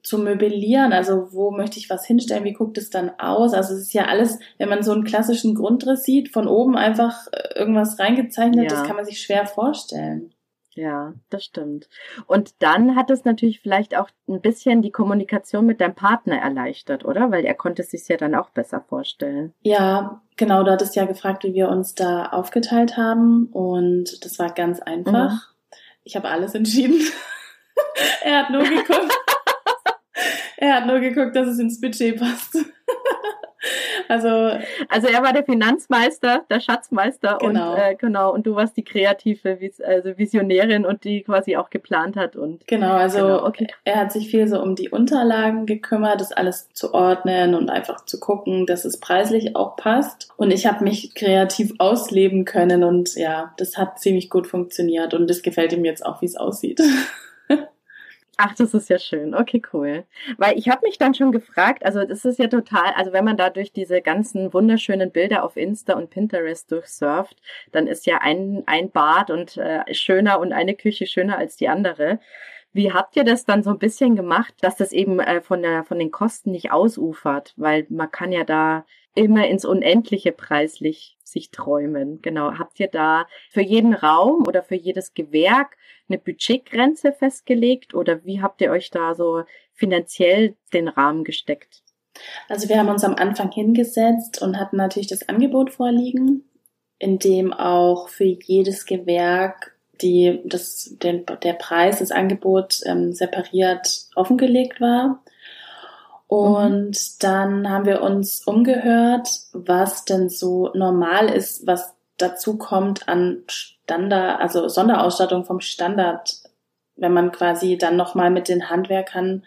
Speaker 2: zu möblieren, also wo möchte ich was hinstellen, wie guckt es dann aus? Also es ist ja alles, wenn man so einen klassischen Grundriss sieht, von oben einfach äh, irgendwas reingezeichnet, ja. das kann man sich schwer vorstellen.
Speaker 1: Ja, das stimmt. Und dann hat es natürlich vielleicht auch ein bisschen die Kommunikation mit deinem Partner erleichtert, oder? Weil er konnte es sich ja dann auch besser vorstellen.
Speaker 2: Ja, genau. Du hattest ja gefragt, wie wir uns da aufgeteilt haben. Und das war ganz einfach. Mhm. Ich habe alles entschieden. er hat nur geguckt. Er hat nur geguckt, dass es ins Budget passt.
Speaker 1: also, also er war der Finanzmeister, der Schatzmeister genau. und äh, genau und du warst die kreative also Visionärin und die quasi auch geplant hat und
Speaker 2: genau also genau, okay. er hat sich viel so um die Unterlagen gekümmert, das alles zu ordnen und einfach zu gucken, dass es preislich auch passt und ich habe mich kreativ ausleben können und ja, das hat ziemlich gut funktioniert und das gefällt ihm jetzt auch, wie es aussieht.
Speaker 1: Ach, das ist ja schön. Okay, cool. Weil ich habe mich dann schon gefragt, also das ist ja total, also wenn man da durch diese ganzen wunderschönen Bilder auf Insta und Pinterest durchsurft, dann ist ja ein, ein Bad und äh, schöner und eine Küche schöner als die andere. Wie habt ihr das dann so ein bisschen gemacht, dass das eben äh, von, der, von den Kosten nicht ausufert? Weil man kann ja da immer ins Unendliche preislich sich träumen. Genau. Habt ihr da für jeden Raum oder für jedes Gewerk eine Budgetgrenze festgelegt oder wie habt ihr euch da so finanziell den Rahmen gesteckt?
Speaker 2: Also wir haben uns am Anfang hingesetzt und hatten natürlich das Angebot vorliegen, in dem auch für jedes Gewerk die, das, den, der Preis, das Angebot ähm, separiert offengelegt war. Und mhm. dann haben wir uns umgehört, was denn so normal ist, was dazu kommt an Standard, also Sonderausstattung vom Standard, wenn man quasi dann nochmal mit den Handwerkern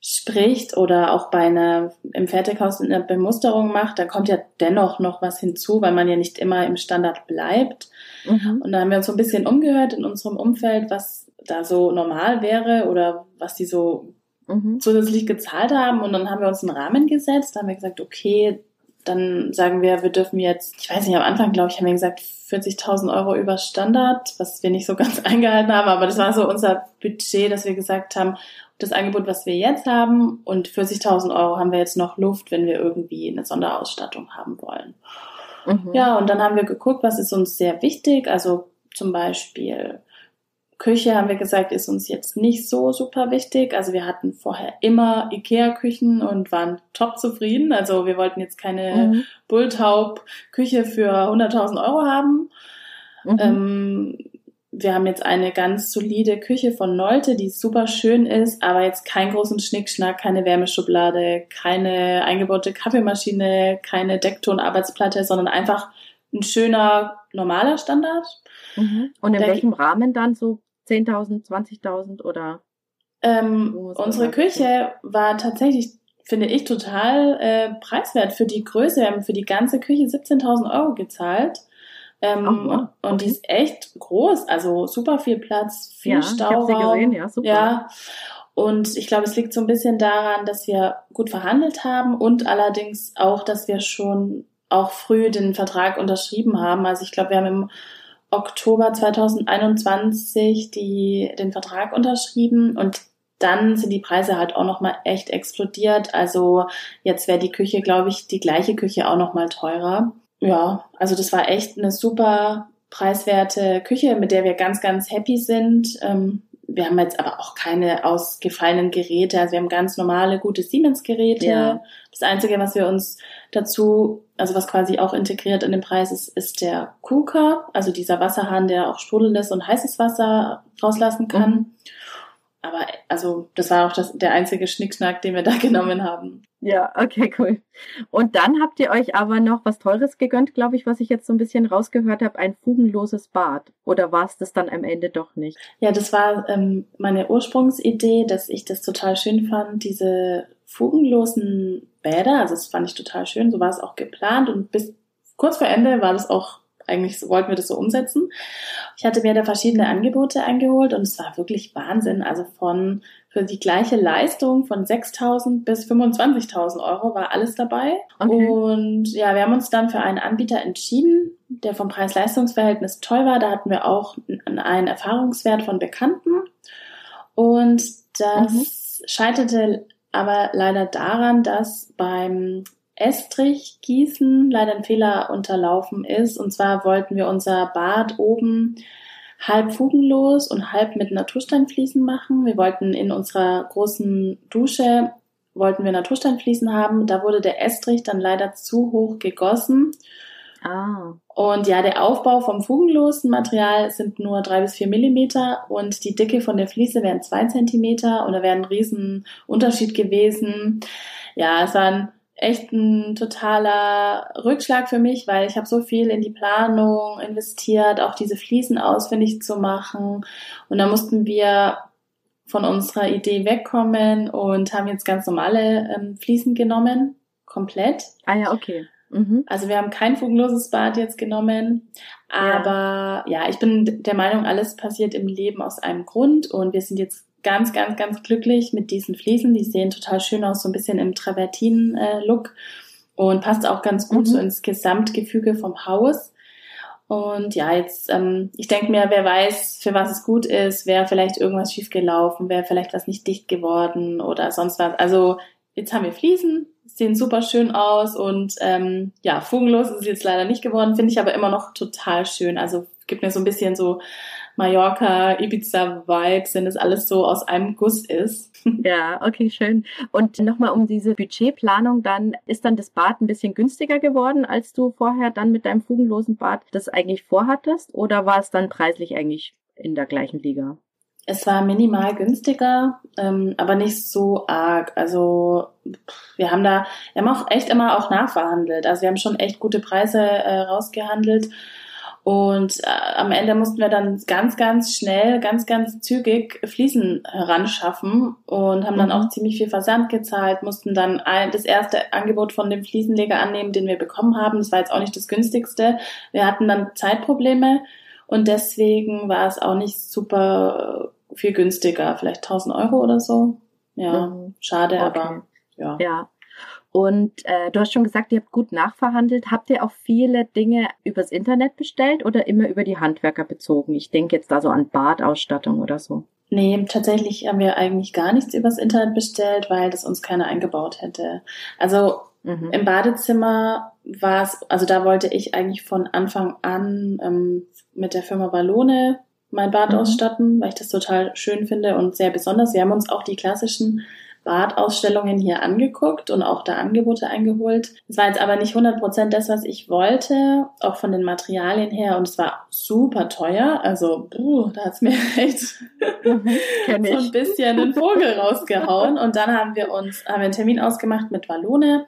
Speaker 2: spricht oder auch bei einer im Fertighaus eine Bemusterung macht, dann kommt ja dennoch noch was hinzu, weil man ja nicht immer im Standard bleibt. Mhm. Und da haben wir uns so ein bisschen umgehört in unserem Umfeld, was da so normal wäre oder was die so mhm. zusätzlich gezahlt haben. Und dann haben wir uns einen Rahmen gesetzt. Da haben wir gesagt, okay, dann sagen wir, wir dürfen jetzt, ich weiß nicht, am Anfang, glaube ich, haben wir gesagt, 40.000 Euro über Standard, was wir nicht so ganz eingehalten haben, aber das war so unser Budget, dass wir gesagt haben, das Angebot, was wir jetzt haben und 40.000 Euro haben wir jetzt noch Luft, wenn wir irgendwie eine Sonderausstattung haben wollen. Mhm. Ja, und dann haben wir geguckt, was ist uns sehr wichtig, also zum Beispiel Küche haben wir gesagt, ist uns jetzt nicht so super wichtig. Also wir hatten vorher immer Ikea-Küchen und waren top zufrieden. Also wir wollten jetzt keine mhm. Bulltaub-Küche für 100.000 Euro haben. Mhm. Ähm, wir haben jetzt eine ganz solide Küche von Nolte, die super schön ist, aber jetzt keinen großen Schnickschnack, keine Wärmeschublade, keine eingebaute Kaffeemaschine, keine Decktonarbeitsplatte, sondern einfach ein schöner, normaler Standard.
Speaker 1: Mhm. Und in welchem Rahmen dann so 10.000, 20.000 oder?
Speaker 2: Ähm, unsere Küche war tatsächlich, finde ich, total äh, preiswert für die Größe. Wir haben für die ganze Küche 17.000 Euro gezahlt. Ähm, oh, okay. Und die ist echt groß, also super viel Platz, viel ja, Stauraum. Ich sie gesehen, ja, super. Ja. Und ich glaube, es liegt so ein bisschen daran, dass wir gut verhandelt haben und allerdings auch, dass wir schon auch früh den Vertrag unterschrieben haben. Also ich glaube, wir haben im Oktober 2021 die, den Vertrag unterschrieben und dann sind die Preise halt auch nochmal echt explodiert. Also jetzt wäre die Küche, glaube ich, die gleiche Küche auch nochmal teurer. Ja, also das war echt eine super preiswerte Küche, mit der wir ganz, ganz happy sind. Ähm, wir haben jetzt aber auch keine ausgefallenen Geräte. Also wir haben ganz normale, gute Siemens-Geräte. Ja. Das Einzige, was wir uns dazu, also was quasi auch integriert in den Preis ist, ist der KUKA, also dieser Wasserhahn, der auch sprudelndes und heißes Wasser rauslassen kann. Mhm. Aber also das war auch das, der einzige Schnickschnack, den wir da genommen haben.
Speaker 1: Ja, okay, cool. Und dann habt ihr euch aber noch was Teures gegönnt, glaube ich, was ich jetzt so ein bisschen rausgehört habe, ein fugenloses Bad. Oder war es das dann am Ende doch nicht?
Speaker 2: Ja, das war ähm, meine Ursprungsidee, dass ich das total schön fand, diese fugenlosen Bäder. Also das fand ich total schön. So war es auch geplant und bis kurz vor Ende war das auch eigentlich wollten wir das so umsetzen. Ich hatte mir da verschiedene Angebote eingeholt und es war wirklich Wahnsinn. Also von für die gleiche Leistung von 6.000 bis 25.000 Euro war alles dabei. Okay. Und ja, wir haben uns dann für einen Anbieter entschieden, der vom Preis-Leistungs-Verhältnis toll war. Da hatten wir auch einen Erfahrungswert von Bekannten. Und das mhm. scheiterte aber leider daran, dass beim Estrichgießen leider ein Fehler unterlaufen ist. Und zwar wollten wir unser Bad oben halb fugenlos und halb mit Natursteinfliesen machen. Wir wollten in unserer großen Dusche wollten wir Natursteinfliesen haben. Da wurde der Estrich dann leider zu hoch gegossen. Ah. Und ja, der Aufbau vom fugenlosen Material sind nur drei bis vier Millimeter und die Dicke von der Fliese wären zwei Zentimeter und da wäre ein riesen Unterschied gewesen. Ja, es waren echt ein totaler Rückschlag für mich, weil ich habe so viel in die Planung investiert, auch diese Fliesen ausfindig zu machen. Und da mussten wir von unserer Idee wegkommen und haben jetzt ganz normale ähm, Fliesen genommen, komplett.
Speaker 1: Ah ja, okay.
Speaker 2: Mhm. Also wir haben kein fugenloses Bad jetzt genommen, aber ja. ja, ich bin der Meinung, alles passiert im Leben aus einem Grund und wir sind jetzt ganz, ganz, ganz glücklich mit diesen Fliesen. Die sehen total schön aus, so ein bisschen im Travertin-Look und passt auch ganz gut mhm. so ins Gesamtgefüge vom Haus. Und ja, jetzt, ähm, ich denke mir, wer weiß, für was es gut ist, wäre vielleicht irgendwas schief gelaufen, wäre vielleicht was nicht dicht geworden oder sonst was. Also jetzt haben wir Fliesen, sehen super schön aus und ähm, ja, fugenlos ist es jetzt leider nicht geworden, finde ich aber immer noch total schön. Also gibt mir so ein bisschen so Mallorca, Ibiza-Vibes, wenn das alles so aus einem Guss ist.
Speaker 1: Ja, okay, schön. Und nochmal um diese Budgetplanung, dann ist dann das Bad ein bisschen günstiger geworden, als du vorher dann mit deinem fugenlosen Bad das eigentlich vorhattest? Oder war es dann preislich eigentlich in der gleichen Liga?
Speaker 2: Es war minimal günstiger, ähm, aber nicht so arg. Also wir haben da, wir haben auch echt immer auch nachverhandelt. Also wir haben schon echt gute Preise äh, rausgehandelt. Und äh, am Ende mussten wir dann ganz, ganz schnell, ganz, ganz zügig Fliesen heranschaffen und haben dann mhm. auch ziemlich viel Versand gezahlt, mussten dann ein, das erste Angebot von dem Fliesenleger annehmen, den wir bekommen haben. Das war jetzt auch nicht das günstigste. Wir hatten dann Zeitprobleme und deswegen war es auch nicht super viel günstiger, vielleicht 1000 Euro oder so. Ja, mhm. schade, okay. aber ja.
Speaker 1: Ja, und äh, du hast schon gesagt, ihr habt gut nachverhandelt. Habt ihr auch viele Dinge übers Internet bestellt oder immer über die Handwerker bezogen? Ich denke jetzt da so an Badausstattung oder so.
Speaker 2: Nee, tatsächlich haben wir eigentlich gar nichts übers Internet bestellt, weil das uns keiner eingebaut hätte. Also mhm. im Badezimmer war es, also da wollte ich eigentlich von Anfang an ähm, mit der Firma Ballone mein Bad mhm. ausstatten, weil ich das total schön finde und sehr besonders. Wir haben uns auch die klassischen Badausstellungen hier angeguckt und auch da Angebote eingeholt. Es war jetzt aber nicht 100% das, was ich wollte, auch von den Materialien her und es war super teuer. Also, puh, da hat's mir echt mhm, so ein bisschen den Vogel rausgehauen und dann haben wir uns, haben wir einen Termin ausgemacht mit Wallone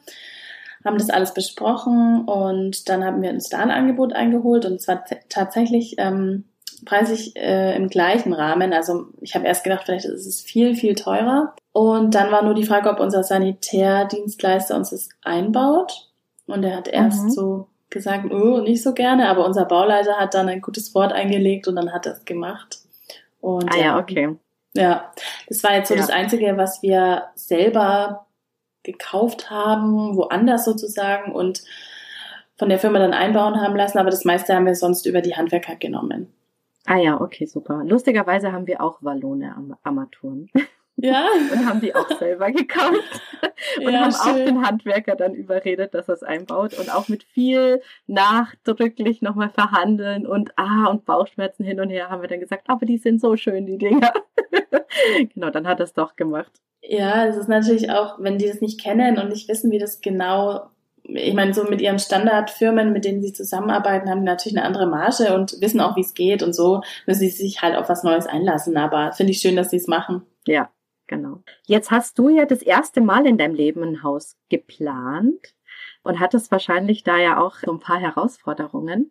Speaker 2: haben das alles besprochen und dann haben wir uns da ein Angebot eingeholt und es war tatsächlich ähm, preislich äh, im gleichen Rahmen. Also ich habe erst gedacht, vielleicht ist es viel, viel teurer. Und dann war nur die Frage, ob unser Sanitärdienstleister uns das einbaut. Und er hat erst mhm. so gesagt, oh, nicht so gerne, aber unser Bauleiter hat dann ein gutes Wort eingelegt und dann hat er es gemacht.
Speaker 1: Und, ah ja, okay.
Speaker 2: Ja, das war jetzt so ja. das Einzige, was wir selber gekauft haben, woanders sozusagen und von der Firma dann einbauen haben lassen, aber das meiste haben wir sonst über die Handwerker genommen.
Speaker 1: Ah ja, okay, super. Lustigerweise haben wir auch Wallone Armaturen.
Speaker 2: Ja.
Speaker 1: Und haben die auch selber gekauft. Und ja, haben schön. auch den Handwerker dann überredet, dass er es einbaut. Und auch mit viel nachdrücklich nochmal verhandeln und ah und Bauchschmerzen hin und her haben wir dann gesagt, aber die sind so schön, die Dinger. genau, dann hat er es doch gemacht.
Speaker 2: Ja, es ist natürlich auch, wenn die das nicht kennen und nicht wissen, wie das genau ich meine, so mit ihren Standardfirmen, mit denen sie zusammenarbeiten, haben die natürlich eine andere Marge und wissen auch, wie es geht und so müssen sie sich halt auf was Neues einlassen. Aber finde ich schön, dass sie es machen.
Speaker 1: Ja, genau. Jetzt hast du ja das erste Mal in deinem Leben ein Haus geplant und hattest wahrscheinlich da ja auch so ein paar Herausforderungen.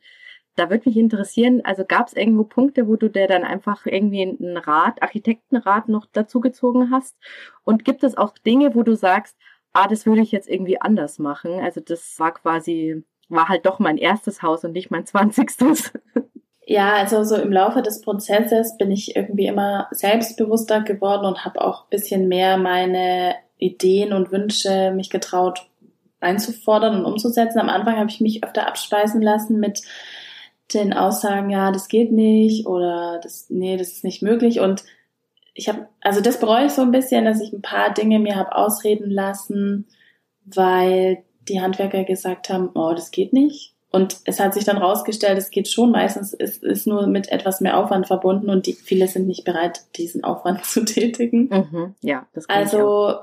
Speaker 1: Da würde mich interessieren, also gab es irgendwo Punkte, wo du dir dann einfach irgendwie einen Rat, Architektenrat noch dazugezogen hast? Und gibt es auch Dinge, wo du sagst, ah, das würde ich jetzt irgendwie anders machen. Also das war quasi, war halt doch mein erstes Haus und nicht mein zwanzigstes.
Speaker 2: Ja, also so im Laufe des Prozesses bin ich irgendwie immer selbstbewusster geworden und habe auch ein bisschen mehr meine Ideen und Wünsche mich getraut einzufordern und umzusetzen. Am Anfang habe ich mich öfter abspeisen lassen mit den Aussagen, ja, das geht nicht oder das, nee, das ist nicht möglich. Und ich habe, also das bereue ich so ein bisschen, dass ich ein paar Dinge mir habe ausreden lassen, weil die Handwerker gesagt haben, oh, das geht nicht. Und es hat sich dann rausgestellt, es geht schon. Meistens ist es nur mit etwas mehr Aufwand verbunden und die, viele sind nicht bereit, diesen Aufwand zu tätigen.
Speaker 1: Mhm, ja,
Speaker 2: das kann Also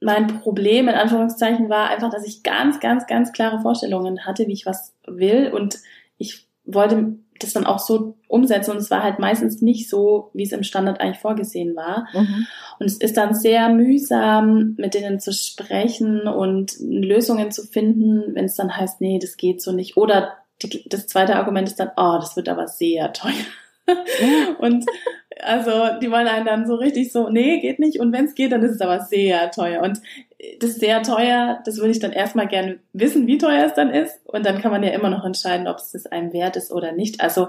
Speaker 2: mein Problem in Anführungszeichen war einfach, dass ich ganz, ganz, ganz klare Vorstellungen hatte, wie ich was will und ich wollte das dann auch so umsetzen und es war halt meistens nicht so, wie es im Standard eigentlich vorgesehen war. Mhm. Und es ist dann sehr mühsam, mit denen zu sprechen und Lösungen zu finden, wenn es dann heißt, nee, das geht so nicht. Oder die, das zweite Argument ist dann, oh, das wird aber sehr teuer. und also die wollen einen dann so richtig so, nee, geht nicht. Und wenn es geht, dann ist es aber sehr teuer. Und das ist sehr teuer, das würde ich dann erstmal gerne wissen, wie teuer es dann ist. Und dann kann man ja immer noch entscheiden, ob es das einem wert ist oder nicht. Also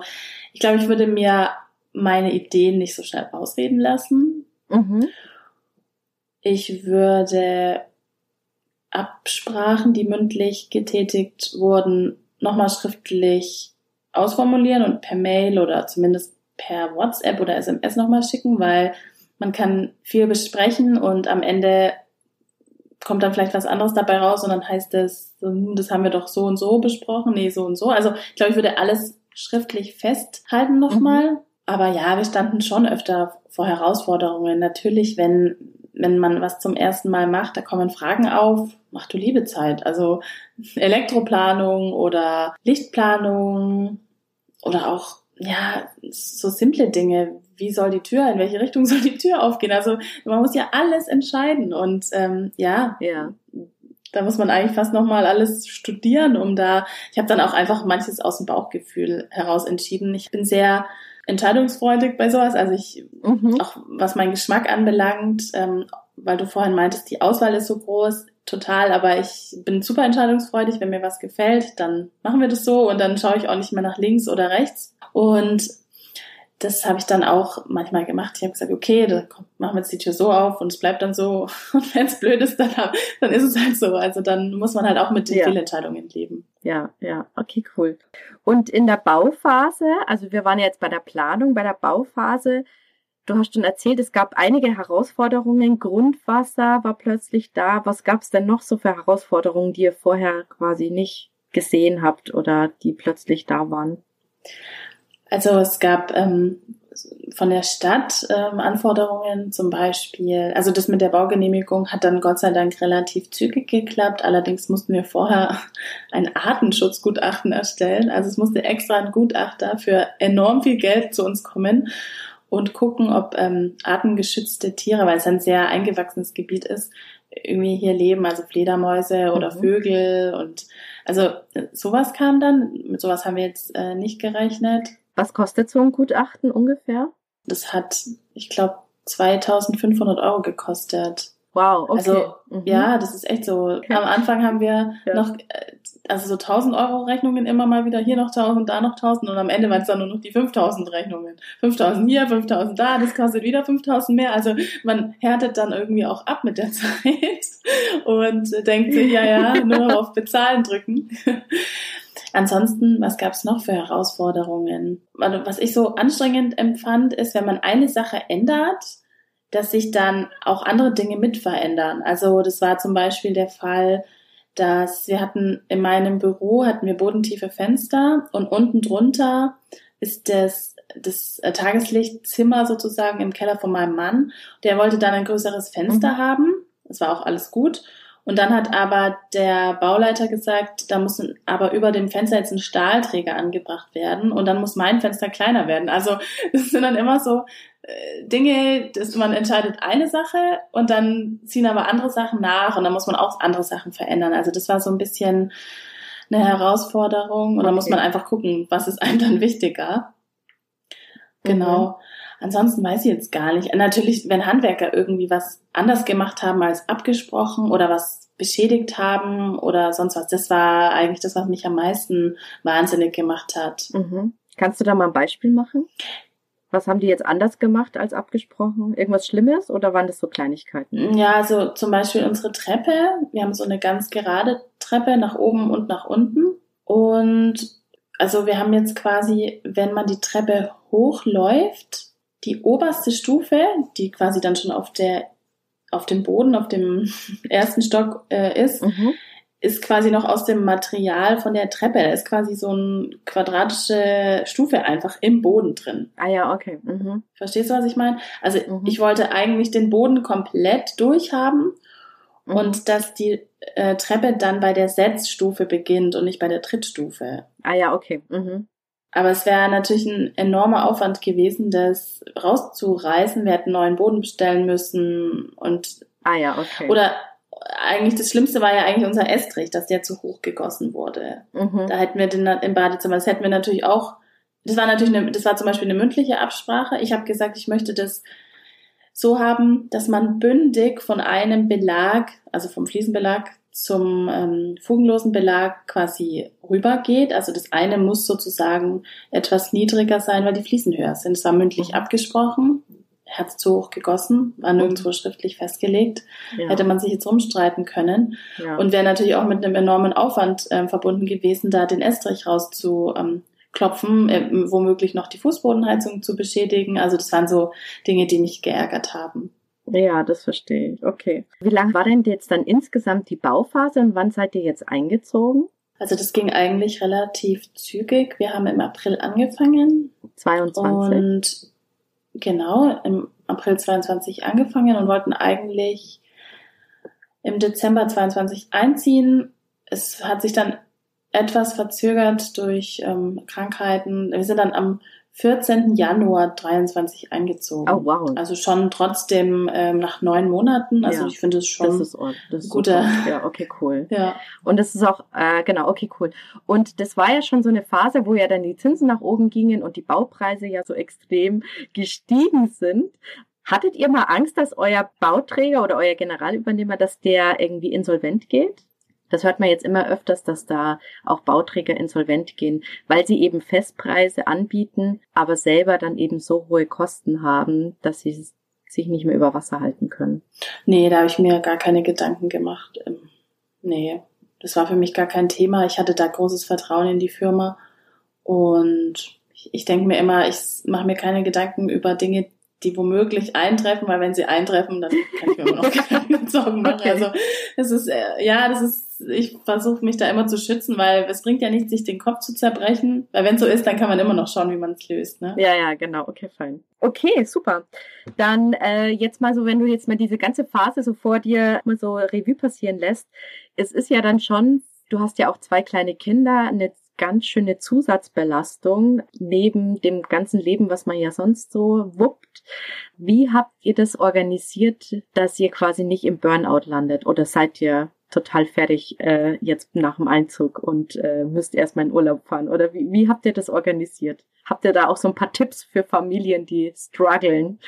Speaker 2: ich glaube, ich würde mir meine Ideen nicht so schnell ausreden lassen. Mhm. Ich würde Absprachen, die mündlich getätigt wurden, nochmal schriftlich ausformulieren und per Mail oder zumindest per WhatsApp oder SMS nochmal schicken, weil man kann viel besprechen und am Ende kommt dann vielleicht was anderes dabei raus und dann heißt es, hm, das haben wir doch so und so besprochen, nee, so und so. Also ich glaube, ich würde alles schriftlich festhalten nochmal. Mhm. Aber ja, wir standen schon öfter vor Herausforderungen. Natürlich, wenn, wenn man was zum ersten Mal macht, da kommen Fragen auf. Mach du liebe Zeit. Also Elektroplanung oder Lichtplanung oder auch ja, so simple Dinge. Wie soll die Tür, in welche Richtung soll die Tür aufgehen? Also man muss ja alles entscheiden und ähm, ja, ja. da muss man eigentlich fast nochmal alles studieren, um da. Ich habe dann auch einfach manches aus dem Bauchgefühl heraus entschieden. Ich bin sehr entscheidungsfreudig bei sowas. Also ich, mhm. auch was meinen Geschmack anbelangt, ähm, weil du vorhin meintest, die Auswahl ist so groß total, aber ich bin super entscheidungsfreudig. Wenn mir was gefällt, dann machen wir das so und dann schaue ich auch nicht mehr nach links oder rechts. Und das habe ich dann auch manchmal gemacht. Ich habe gesagt, okay, da machen wir jetzt die Tür so auf und es bleibt dann so. Und wenn es blöd ist, dann, dann ist es halt so. Also dann muss man halt auch mit den ja. Fehlentscheidungen leben.
Speaker 1: Ja, ja, okay, cool. Und in der Bauphase, also wir waren jetzt bei der Planung, bei der Bauphase, Du hast schon erzählt, es gab einige Herausforderungen. Grundwasser war plötzlich da. Was gab es denn noch so für Herausforderungen, die ihr vorher quasi nicht gesehen habt oder die plötzlich da waren?
Speaker 2: Also es gab ähm, von der Stadt ähm, Anforderungen zum Beispiel. Also das mit der Baugenehmigung hat dann Gott sei Dank relativ zügig geklappt. Allerdings mussten wir vorher ein Artenschutzgutachten erstellen. Also es musste extra ein Gutachter für enorm viel Geld zu uns kommen und gucken, ob ähm, artengeschützte Tiere, weil es ein sehr eingewachsenes Gebiet ist, irgendwie hier leben, also Fledermäuse oder mhm. Vögel und also sowas kam dann. Mit sowas haben wir jetzt äh, nicht gerechnet.
Speaker 1: Was kostet so ein Gutachten ungefähr?
Speaker 2: Das hat, ich glaube, 2500 Euro gekostet.
Speaker 1: Wow, okay.
Speaker 2: Also, mhm. ja, das ist echt so. Okay. Am Anfang haben wir ja. noch, äh, also so 1000 Euro Rechnungen immer mal wieder, hier noch 1000, da noch 1000 und am Ende waren es dann nur noch die 5000 Rechnungen. 5000 hier, 5000 da, das kostet wieder 5000 mehr. Also man härtet dann irgendwie auch ab mit der Zeit und denkt sich, ja, ja, nur noch auf Bezahlen drücken. Ansonsten, was gab es noch für Herausforderungen? Was ich so anstrengend empfand, ist, wenn man eine Sache ändert, dass sich dann auch andere Dinge mit verändern. Also das war zum Beispiel der Fall, dass wir hatten in meinem Büro hatten wir bodentiefe Fenster und unten drunter ist das, das Tageslichtzimmer sozusagen im Keller von meinem Mann. Der wollte dann ein größeres Fenster mhm. haben. Das war auch alles gut. Und dann hat aber der Bauleiter gesagt, da muss aber über dem Fenster jetzt ein Stahlträger angebracht werden und dann muss mein Fenster kleiner werden. Also es sind dann immer so äh, Dinge, dass man entscheidet eine Sache und dann ziehen aber andere Sachen nach und dann muss man auch andere Sachen verändern. Also das war so ein bisschen eine Herausforderung und dann muss man einfach gucken, was ist einem dann wichtiger. Genau. Mhm. Ansonsten weiß ich jetzt gar nicht. Natürlich, wenn Handwerker irgendwie was anders gemacht haben als abgesprochen oder was beschädigt haben oder sonst was, das war eigentlich das, was mich am meisten wahnsinnig gemacht hat.
Speaker 1: Mhm. Kannst du da mal ein Beispiel machen? Was haben die jetzt anders gemacht als abgesprochen? Irgendwas Schlimmes oder waren das so Kleinigkeiten?
Speaker 2: Ja, also zum Beispiel unsere Treppe. Wir haben so eine ganz gerade Treppe nach oben und nach unten. Und also wir haben jetzt quasi, wenn man die Treppe hochläuft, die oberste Stufe, die quasi dann schon auf der auf dem Boden, auf dem ersten Stock äh, ist, mhm. ist quasi noch aus dem Material von der Treppe. Da ist quasi so eine quadratische Stufe einfach im Boden drin.
Speaker 1: Ah ja, okay. Mhm.
Speaker 2: Verstehst du, was ich meine? Also mhm. ich wollte eigentlich den Boden komplett durchhaben mhm. und dass die äh, Treppe dann bei der Setzstufe beginnt und nicht bei der Trittstufe.
Speaker 1: Ah ja, okay. Mhm.
Speaker 2: Aber es wäre natürlich ein enormer Aufwand gewesen, das rauszureißen. Wir hätten neuen Boden bestellen müssen und
Speaker 1: ah ja, okay.
Speaker 2: Oder eigentlich das Schlimmste war ja eigentlich unser Estrich, dass der zu hoch gegossen wurde. Mhm. Da hätten wir den im Badezimmer, das hätten wir natürlich auch. Das war natürlich eine, das war zum Beispiel eine mündliche Absprache. Ich habe gesagt, ich möchte das so haben, dass man bündig von einem Belag, also vom Fliesenbelag, zum ähm, fugenlosen Belag quasi rübergeht. Also das eine muss sozusagen etwas niedriger sein, weil die Fliesen höher sind. Es war mündlich mhm. abgesprochen, Herz zu hoch gegossen, war nirgendwo schriftlich festgelegt. Ja. Hätte man sich jetzt rumstreiten können. Ja. Und wäre natürlich auch mit einem enormen Aufwand ähm, verbunden gewesen, da den Estrich rauszuklopfen, äh, womöglich noch die Fußbodenheizung zu beschädigen. Also das waren so Dinge, die mich geärgert haben.
Speaker 1: Ja, das verstehe ich. Okay. Wie lange war denn jetzt dann insgesamt die Bauphase und wann seid ihr jetzt eingezogen?
Speaker 2: Also das ging eigentlich relativ zügig. Wir haben im April angefangen.
Speaker 1: 22.
Speaker 2: Und genau, im April 22 angefangen und wollten eigentlich im Dezember 22 einziehen. Es hat sich dann etwas verzögert durch ähm, Krankheiten. Wir sind dann am 14. Januar 23 eingezogen.
Speaker 1: Oh, wow.
Speaker 2: Also schon trotzdem ähm, nach neun Monaten. Also ja, ich finde es schon
Speaker 1: das ist, das ist
Speaker 2: guter.
Speaker 1: Ja, okay, cool.
Speaker 2: Ja.
Speaker 1: Und das ist auch, äh, genau, okay, cool. Und das war ja schon so eine Phase, wo ja dann die Zinsen nach oben gingen und die Baupreise ja so extrem gestiegen sind. Hattet ihr mal Angst, dass euer Bauträger oder euer Generalübernehmer, dass der irgendwie insolvent geht? Das hört man jetzt immer öfters, dass da auch Bauträger insolvent gehen, weil sie eben Festpreise anbieten, aber selber dann eben so hohe Kosten haben, dass sie sich nicht mehr über Wasser halten können.
Speaker 2: Nee, da habe ich mir gar keine Gedanken gemacht. Ähm, nee, das war für mich gar kein Thema. Ich hatte da großes Vertrauen in die Firma und ich, denke mir immer, ich mache mir keine Gedanken über Dinge, die womöglich eintreffen, weil wenn sie eintreffen, dann kann ich mir immer noch Gedanken Sorgen machen. Okay. Also es ist äh, ja, das ist, ich versuche mich da immer zu schützen, weil es bringt ja nichts, sich den Kopf zu zerbrechen, weil wenn so ist, dann kann man immer noch schauen, wie man es löst. Ne?
Speaker 1: Ja, ja, genau. Okay, fein. Okay, super. Dann äh, jetzt mal so, wenn du jetzt mal diese ganze Phase so vor dir mal so Revue passieren lässt, es ist ja dann schon, du hast ja auch zwei kleine Kinder, eine ganz schöne Zusatzbelastung neben dem ganzen Leben, was man ja sonst so wuppt. Wie habt ihr das organisiert, dass ihr quasi nicht im Burnout landet? Oder seid ihr total fertig äh, jetzt nach dem Einzug und äh, müsst erstmal in Urlaub fahren? Oder wie, wie habt ihr das organisiert? Habt ihr da auch so ein paar Tipps für Familien, die strugglen?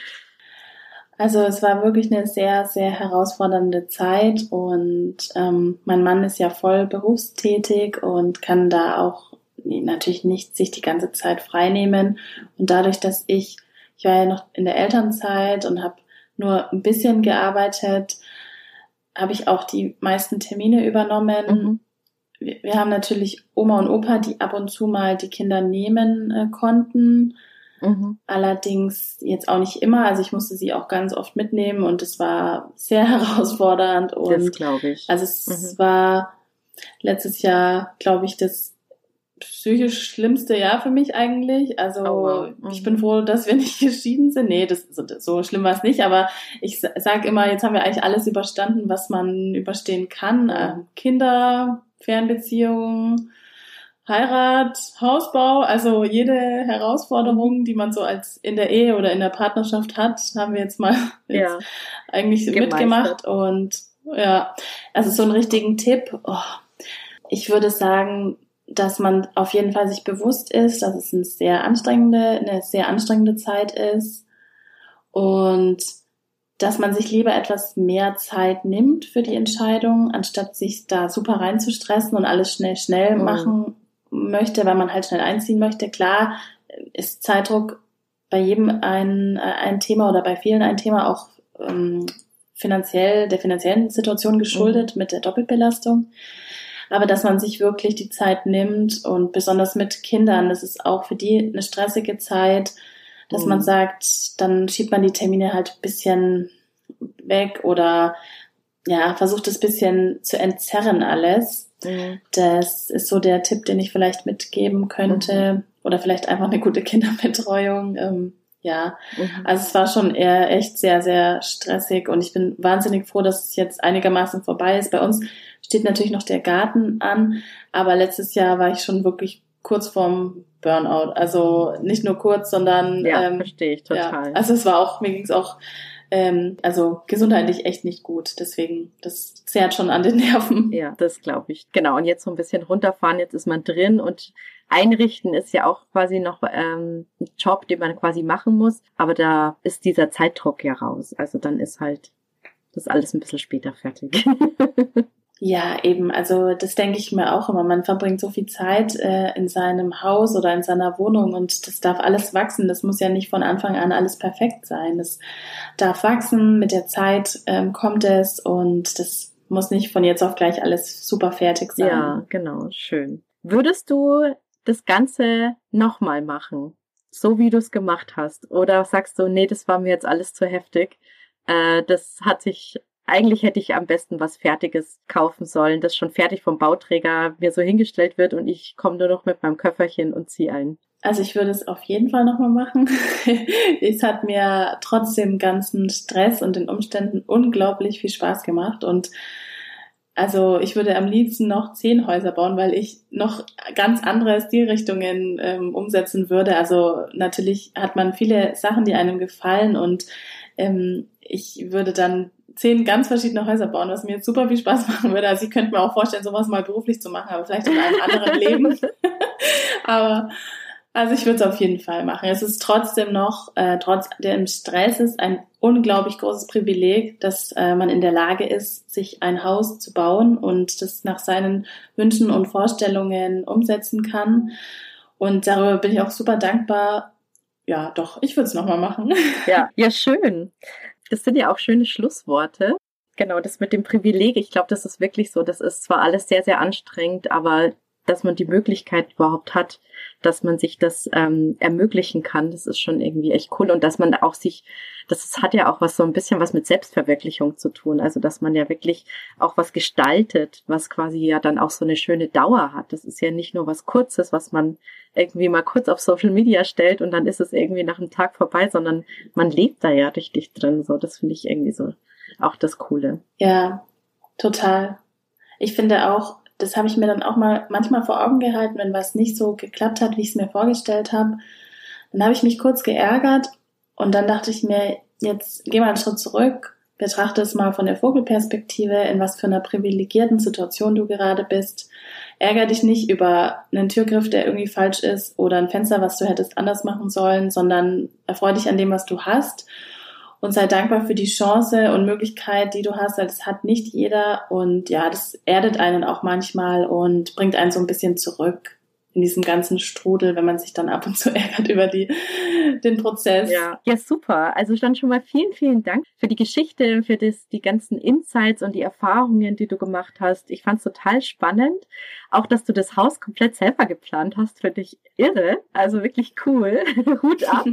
Speaker 2: Also es war wirklich eine sehr, sehr herausfordernde Zeit und ähm, mein Mann ist ja voll berufstätig und kann da auch natürlich nicht sich die ganze Zeit freinehmen. Und dadurch, dass ich, ich war ja noch in der Elternzeit und habe nur ein bisschen gearbeitet, habe ich auch die meisten Termine übernommen. Mhm. Wir, wir, haben natürlich Oma und Opa, die ab und zu mal die Kinder nehmen äh, konnten. Mhm. Allerdings jetzt auch nicht immer. Also ich musste sie auch ganz oft mitnehmen und es war sehr herausfordernd. Und
Speaker 1: das glaube ich.
Speaker 2: Also es mhm. war letztes Jahr, glaube ich, das psychisch schlimmste Jahr für mich eigentlich. Also oh, wow. mhm. ich bin froh, dass wir nicht geschieden sind. Nee, das, so, so schlimm war es nicht, aber ich sage immer, jetzt haben wir eigentlich alles überstanden, was man überstehen kann. Ähm, Kinder, Fernbeziehungen, Heirat, Hausbau, also jede Herausforderung, die man so als in der Ehe oder in der Partnerschaft hat, haben wir jetzt mal jetzt ja. eigentlich Gemeistert. mitgemacht und ja, also so einen richtigen Tipp. Oh, ich würde sagen, dass man auf jeden Fall sich bewusst ist, dass es eine sehr anstrengende, eine sehr anstrengende Zeit ist und dass man sich lieber etwas mehr Zeit nimmt für die Entscheidung, anstatt sich da super reinzustressen und alles schnell, schnell mhm. machen möchte, weil man halt schnell einziehen möchte. Klar ist Zeitdruck bei jedem ein, ein Thema oder bei vielen ein Thema auch ähm, finanziell, der finanziellen Situation geschuldet mhm. mit der Doppelbelastung aber dass man sich wirklich die Zeit nimmt und besonders mit Kindern, das ist auch für die eine stressige Zeit, dass mhm. man sagt, dann schiebt man die Termine halt ein bisschen weg oder ja, versucht es bisschen zu entzerren alles. Mhm. Das ist so der Tipp, den ich vielleicht mitgeben könnte. Mhm. Oder vielleicht einfach eine gute Kinderbetreuung. Ähm, ja, mhm. also es war schon eher echt sehr, sehr stressig und ich bin wahnsinnig froh, dass es jetzt einigermaßen vorbei ist. Bei uns steht natürlich noch der Garten an, aber letztes Jahr war ich schon wirklich kurz vorm Burnout. Also nicht nur kurz, sondern
Speaker 1: ja, ähm, verstehe ich total.
Speaker 2: Ja, also es war auch, mir ging es auch ähm, also gesundheitlich echt nicht gut. Deswegen, das zehrt schon an den Nerven.
Speaker 1: Ja, das glaube ich. Genau. Und jetzt so ein bisschen runterfahren, jetzt ist man drin und einrichten ist ja auch quasi noch ähm, ein Job, den man quasi machen muss. Aber da ist dieser Zeitdruck ja raus. Also dann ist halt das alles ein bisschen später fertig.
Speaker 2: Ja, eben. Also das denke ich mir auch immer. Man verbringt so viel Zeit äh, in seinem Haus oder in seiner Wohnung und das darf alles wachsen. Das muss ja nicht von Anfang an alles perfekt sein. Das darf wachsen. Mit der Zeit ähm, kommt es und das muss nicht von jetzt auf gleich alles super fertig sein.
Speaker 1: Ja, genau. Schön. Würdest du das Ganze nochmal machen? So wie du es gemacht hast? Oder sagst du, nee, das war mir jetzt alles zu heftig? Äh, das hat sich eigentlich hätte ich am besten was Fertiges kaufen sollen, das schon fertig vom Bauträger mir so hingestellt wird und ich komme nur noch mit meinem Köfferchen und ziehe ein.
Speaker 2: Also ich würde es auf jeden Fall nochmal machen. es hat mir trotz dem ganzen Stress und den Umständen unglaublich viel Spaß gemacht und also ich würde am liebsten noch zehn Häuser bauen, weil ich noch ganz andere Stilrichtungen ähm, umsetzen würde. Also natürlich hat man viele Sachen, die einem gefallen und ähm, ich würde dann zehn ganz verschiedene Häuser bauen, was mir jetzt super viel Spaß machen würde. Also ich könnte mir auch vorstellen, sowas mal beruflich zu machen, aber vielleicht in einem anderen Leben. aber also ich würde es auf jeden Fall machen. Es ist trotzdem noch, äh, trotz dem Stress ist ein unglaublich großes Privileg, dass äh, man in der Lage ist, sich ein Haus zu bauen und das nach seinen Wünschen und Vorstellungen umsetzen kann. Und darüber bin ich auch super dankbar. Ja, doch, ich würde es nochmal machen.
Speaker 1: Ja, ja, schön. Das sind ja auch schöne Schlussworte. Genau, das mit dem Privileg, ich glaube, das ist wirklich so. Das ist zwar alles sehr, sehr anstrengend, aber dass man die Möglichkeit überhaupt hat, dass man sich das ähm, ermöglichen kann, das ist schon irgendwie echt cool. Und dass man auch sich, das hat ja auch was so ein bisschen was mit Selbstverwirklichung zu tun. Also dass man ja wirklich auch was gestaltet, was quasi ja dann auch so eine schöne Dauer hat. Das ist ja nicht nur was Kurzes, was man irgendwie mal kurz auf Social Media stellt und dann ist es irgendwie nach einem Tag vorbei, sondern man lebt da ja richtig drin. So, das finde ich irgendwie so auch das Coole.
Speaker 2: Ja, total. Ich finde auch, das habe ich mir dann auch mal manchmal vor Augen gehalten, wenn was nicht so geklappt hat, wie ich es mir vorgestellt habe. Dann habe ich mich kurz geärgert und dann dachte ich mir, jetzt geh mal einen Schritt zurück, betrachte es mal von der Vogelperspektive, in was für einer privilegierten Situation du gerade bist. Ärger dich nicht über einen Türgriff, der irgendwie falsch ist oder ein Fenster, was du hättest anders machen sollen, sondern erfreu dich an dem, was du hast und sei dankbar für die Chance und Möglichkeit, die du hast, weil das hat nicht jeder und ja, das erdet einen auch manchmal und bringt einen so ein bisschen zurück in diesem ganzen Strudel, wenn man sich dann ab und zu ärgert über die, den Prozess.
Speaker 1: Ja. ja, super. Also dann schon mal vielen, vielen Dank für die Geschichte, für das, die ganzen Insights und die Erfahrungen, die du gemacht hast. Ich fand es total spannend. Auch, dass du das Haus komplett selber geplant hast, finde ich irre. Also wirklich cool. Hut ab.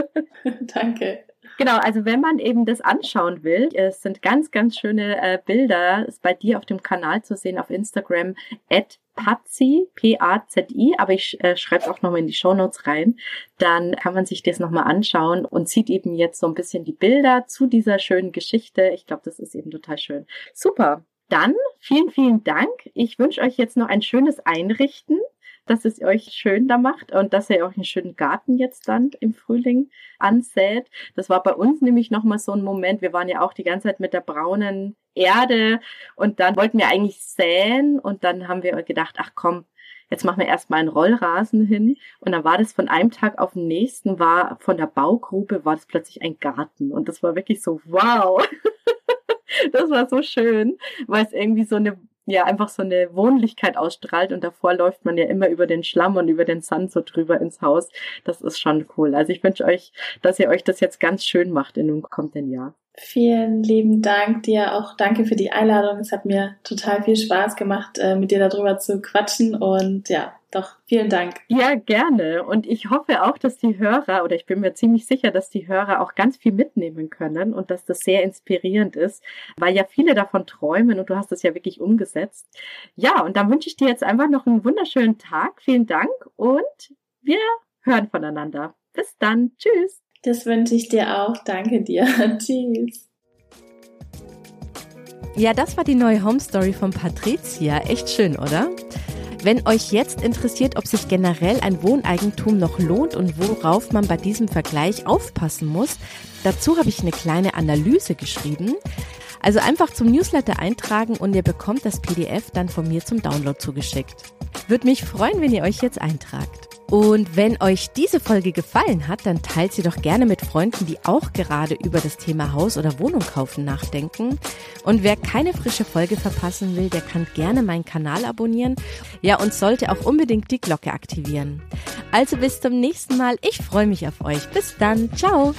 Speaker 2: Danke.
Speaker 1: Genau, also wenn man eben das anschauen will, es sind ganz, ganz schöne äh, Bilder ist bei dir auf dem Kanal zu sehen auf Instagram at Pazi, P-A-Z-I, aber ich äh, schreibe es auch nochmal in die Show Notes rein. Dann kann man sich das nochmal anschauen und sieht eben jetzt so ein bisschen die Bilder zu dieser schönen Geschichte. Ich glaube, das ist eben total schön. Super. Dann vielen, vielen Dank. Ich wünsche euch jetzt noch ein schönes Einrichten dass es euch schön da macht und dass ihr euch einen schönen Garten jetzt dann im Frühling ansät. Das war bei uns nämlich nochmal so ein Moment. Wir waren ja auch die ganze Zeit mit der braunen Erde und dann wollten wir eigentlich säen und dann haben wir gedacht, ach komm, jetzt machen wir erstmal einen Rollrasen hin. Und dann war das von einem Tag auf den nächsten, war von der Baugrube, war das plötzlich ein Garten. Und das war wirklich so, wow. das war so schön, weil es irgendwie so eine ja einfach so eine Wohnlichkeit ausstrahlt und davor läuft man ja immer über den Schlamm und über den Sand so drüber ins Haus. Das ist schon cool. Also ich wünsche euch, dass ihr euch das jetzt ganz schön macht in dem kommenden Jahr.
Speaker 2: Vielen lieben Dank dir auch. Danke für die Einladung. Es hat mir total viel Spaß gemacht, äh, mit dir darüber zu quatschen und ja, doch, vielen Dank.
Speaker 1: Ja, gerne. Und ich hoffe auch, dass die Hörer, oder ich bin mir ziemlich sicher, dass die Hörer auch ganz viel mitnehmen können und dass das sehr inspirierend ist, weil ja viele davon träumen und du hast es ja wirklich umgesetzt. Ja, und dann wünsche ich dir jetzt einfach noch einen wunderschönen Tag. Vielen Dank und wir hören voneinander. Bis dann. Tschüss.
Speaker 2: Das wünsche ich dir auch. Danke dir. Tschüss.
Speaker 3: Ja, das war die neue Home Story von Patricia. Echt schön, oder? Wenn euch jetzt interessiert, ob sich generell ein Wohneigentum noch lohnt und worauf man bei diesem Vergleich aufpassen muss, dazu habe ich eine kleine Analyse geschrieben. Also einfach zum Newsletter eintragen und ihr bekommt das PDF dann von mir zum Download zugeschickt. Würde mich freuen, wenn ihr euch jetzt eintragt. Und wenn euch diese Folge gefallen hat, dann teilt sie doch gerne mit Freunden, die auch gerade über das Thema Haus oder Wohnung kaufen nachdenken. Und wer keine frische Folge verpassen will, der kann gerne meinen Kanal abonnieren. Ja, und sollte auch unbedingt die Glocke aktivieren. Also bis zum nächsten Mal. Ich freue mich auf euch. Bis dann. Ciao.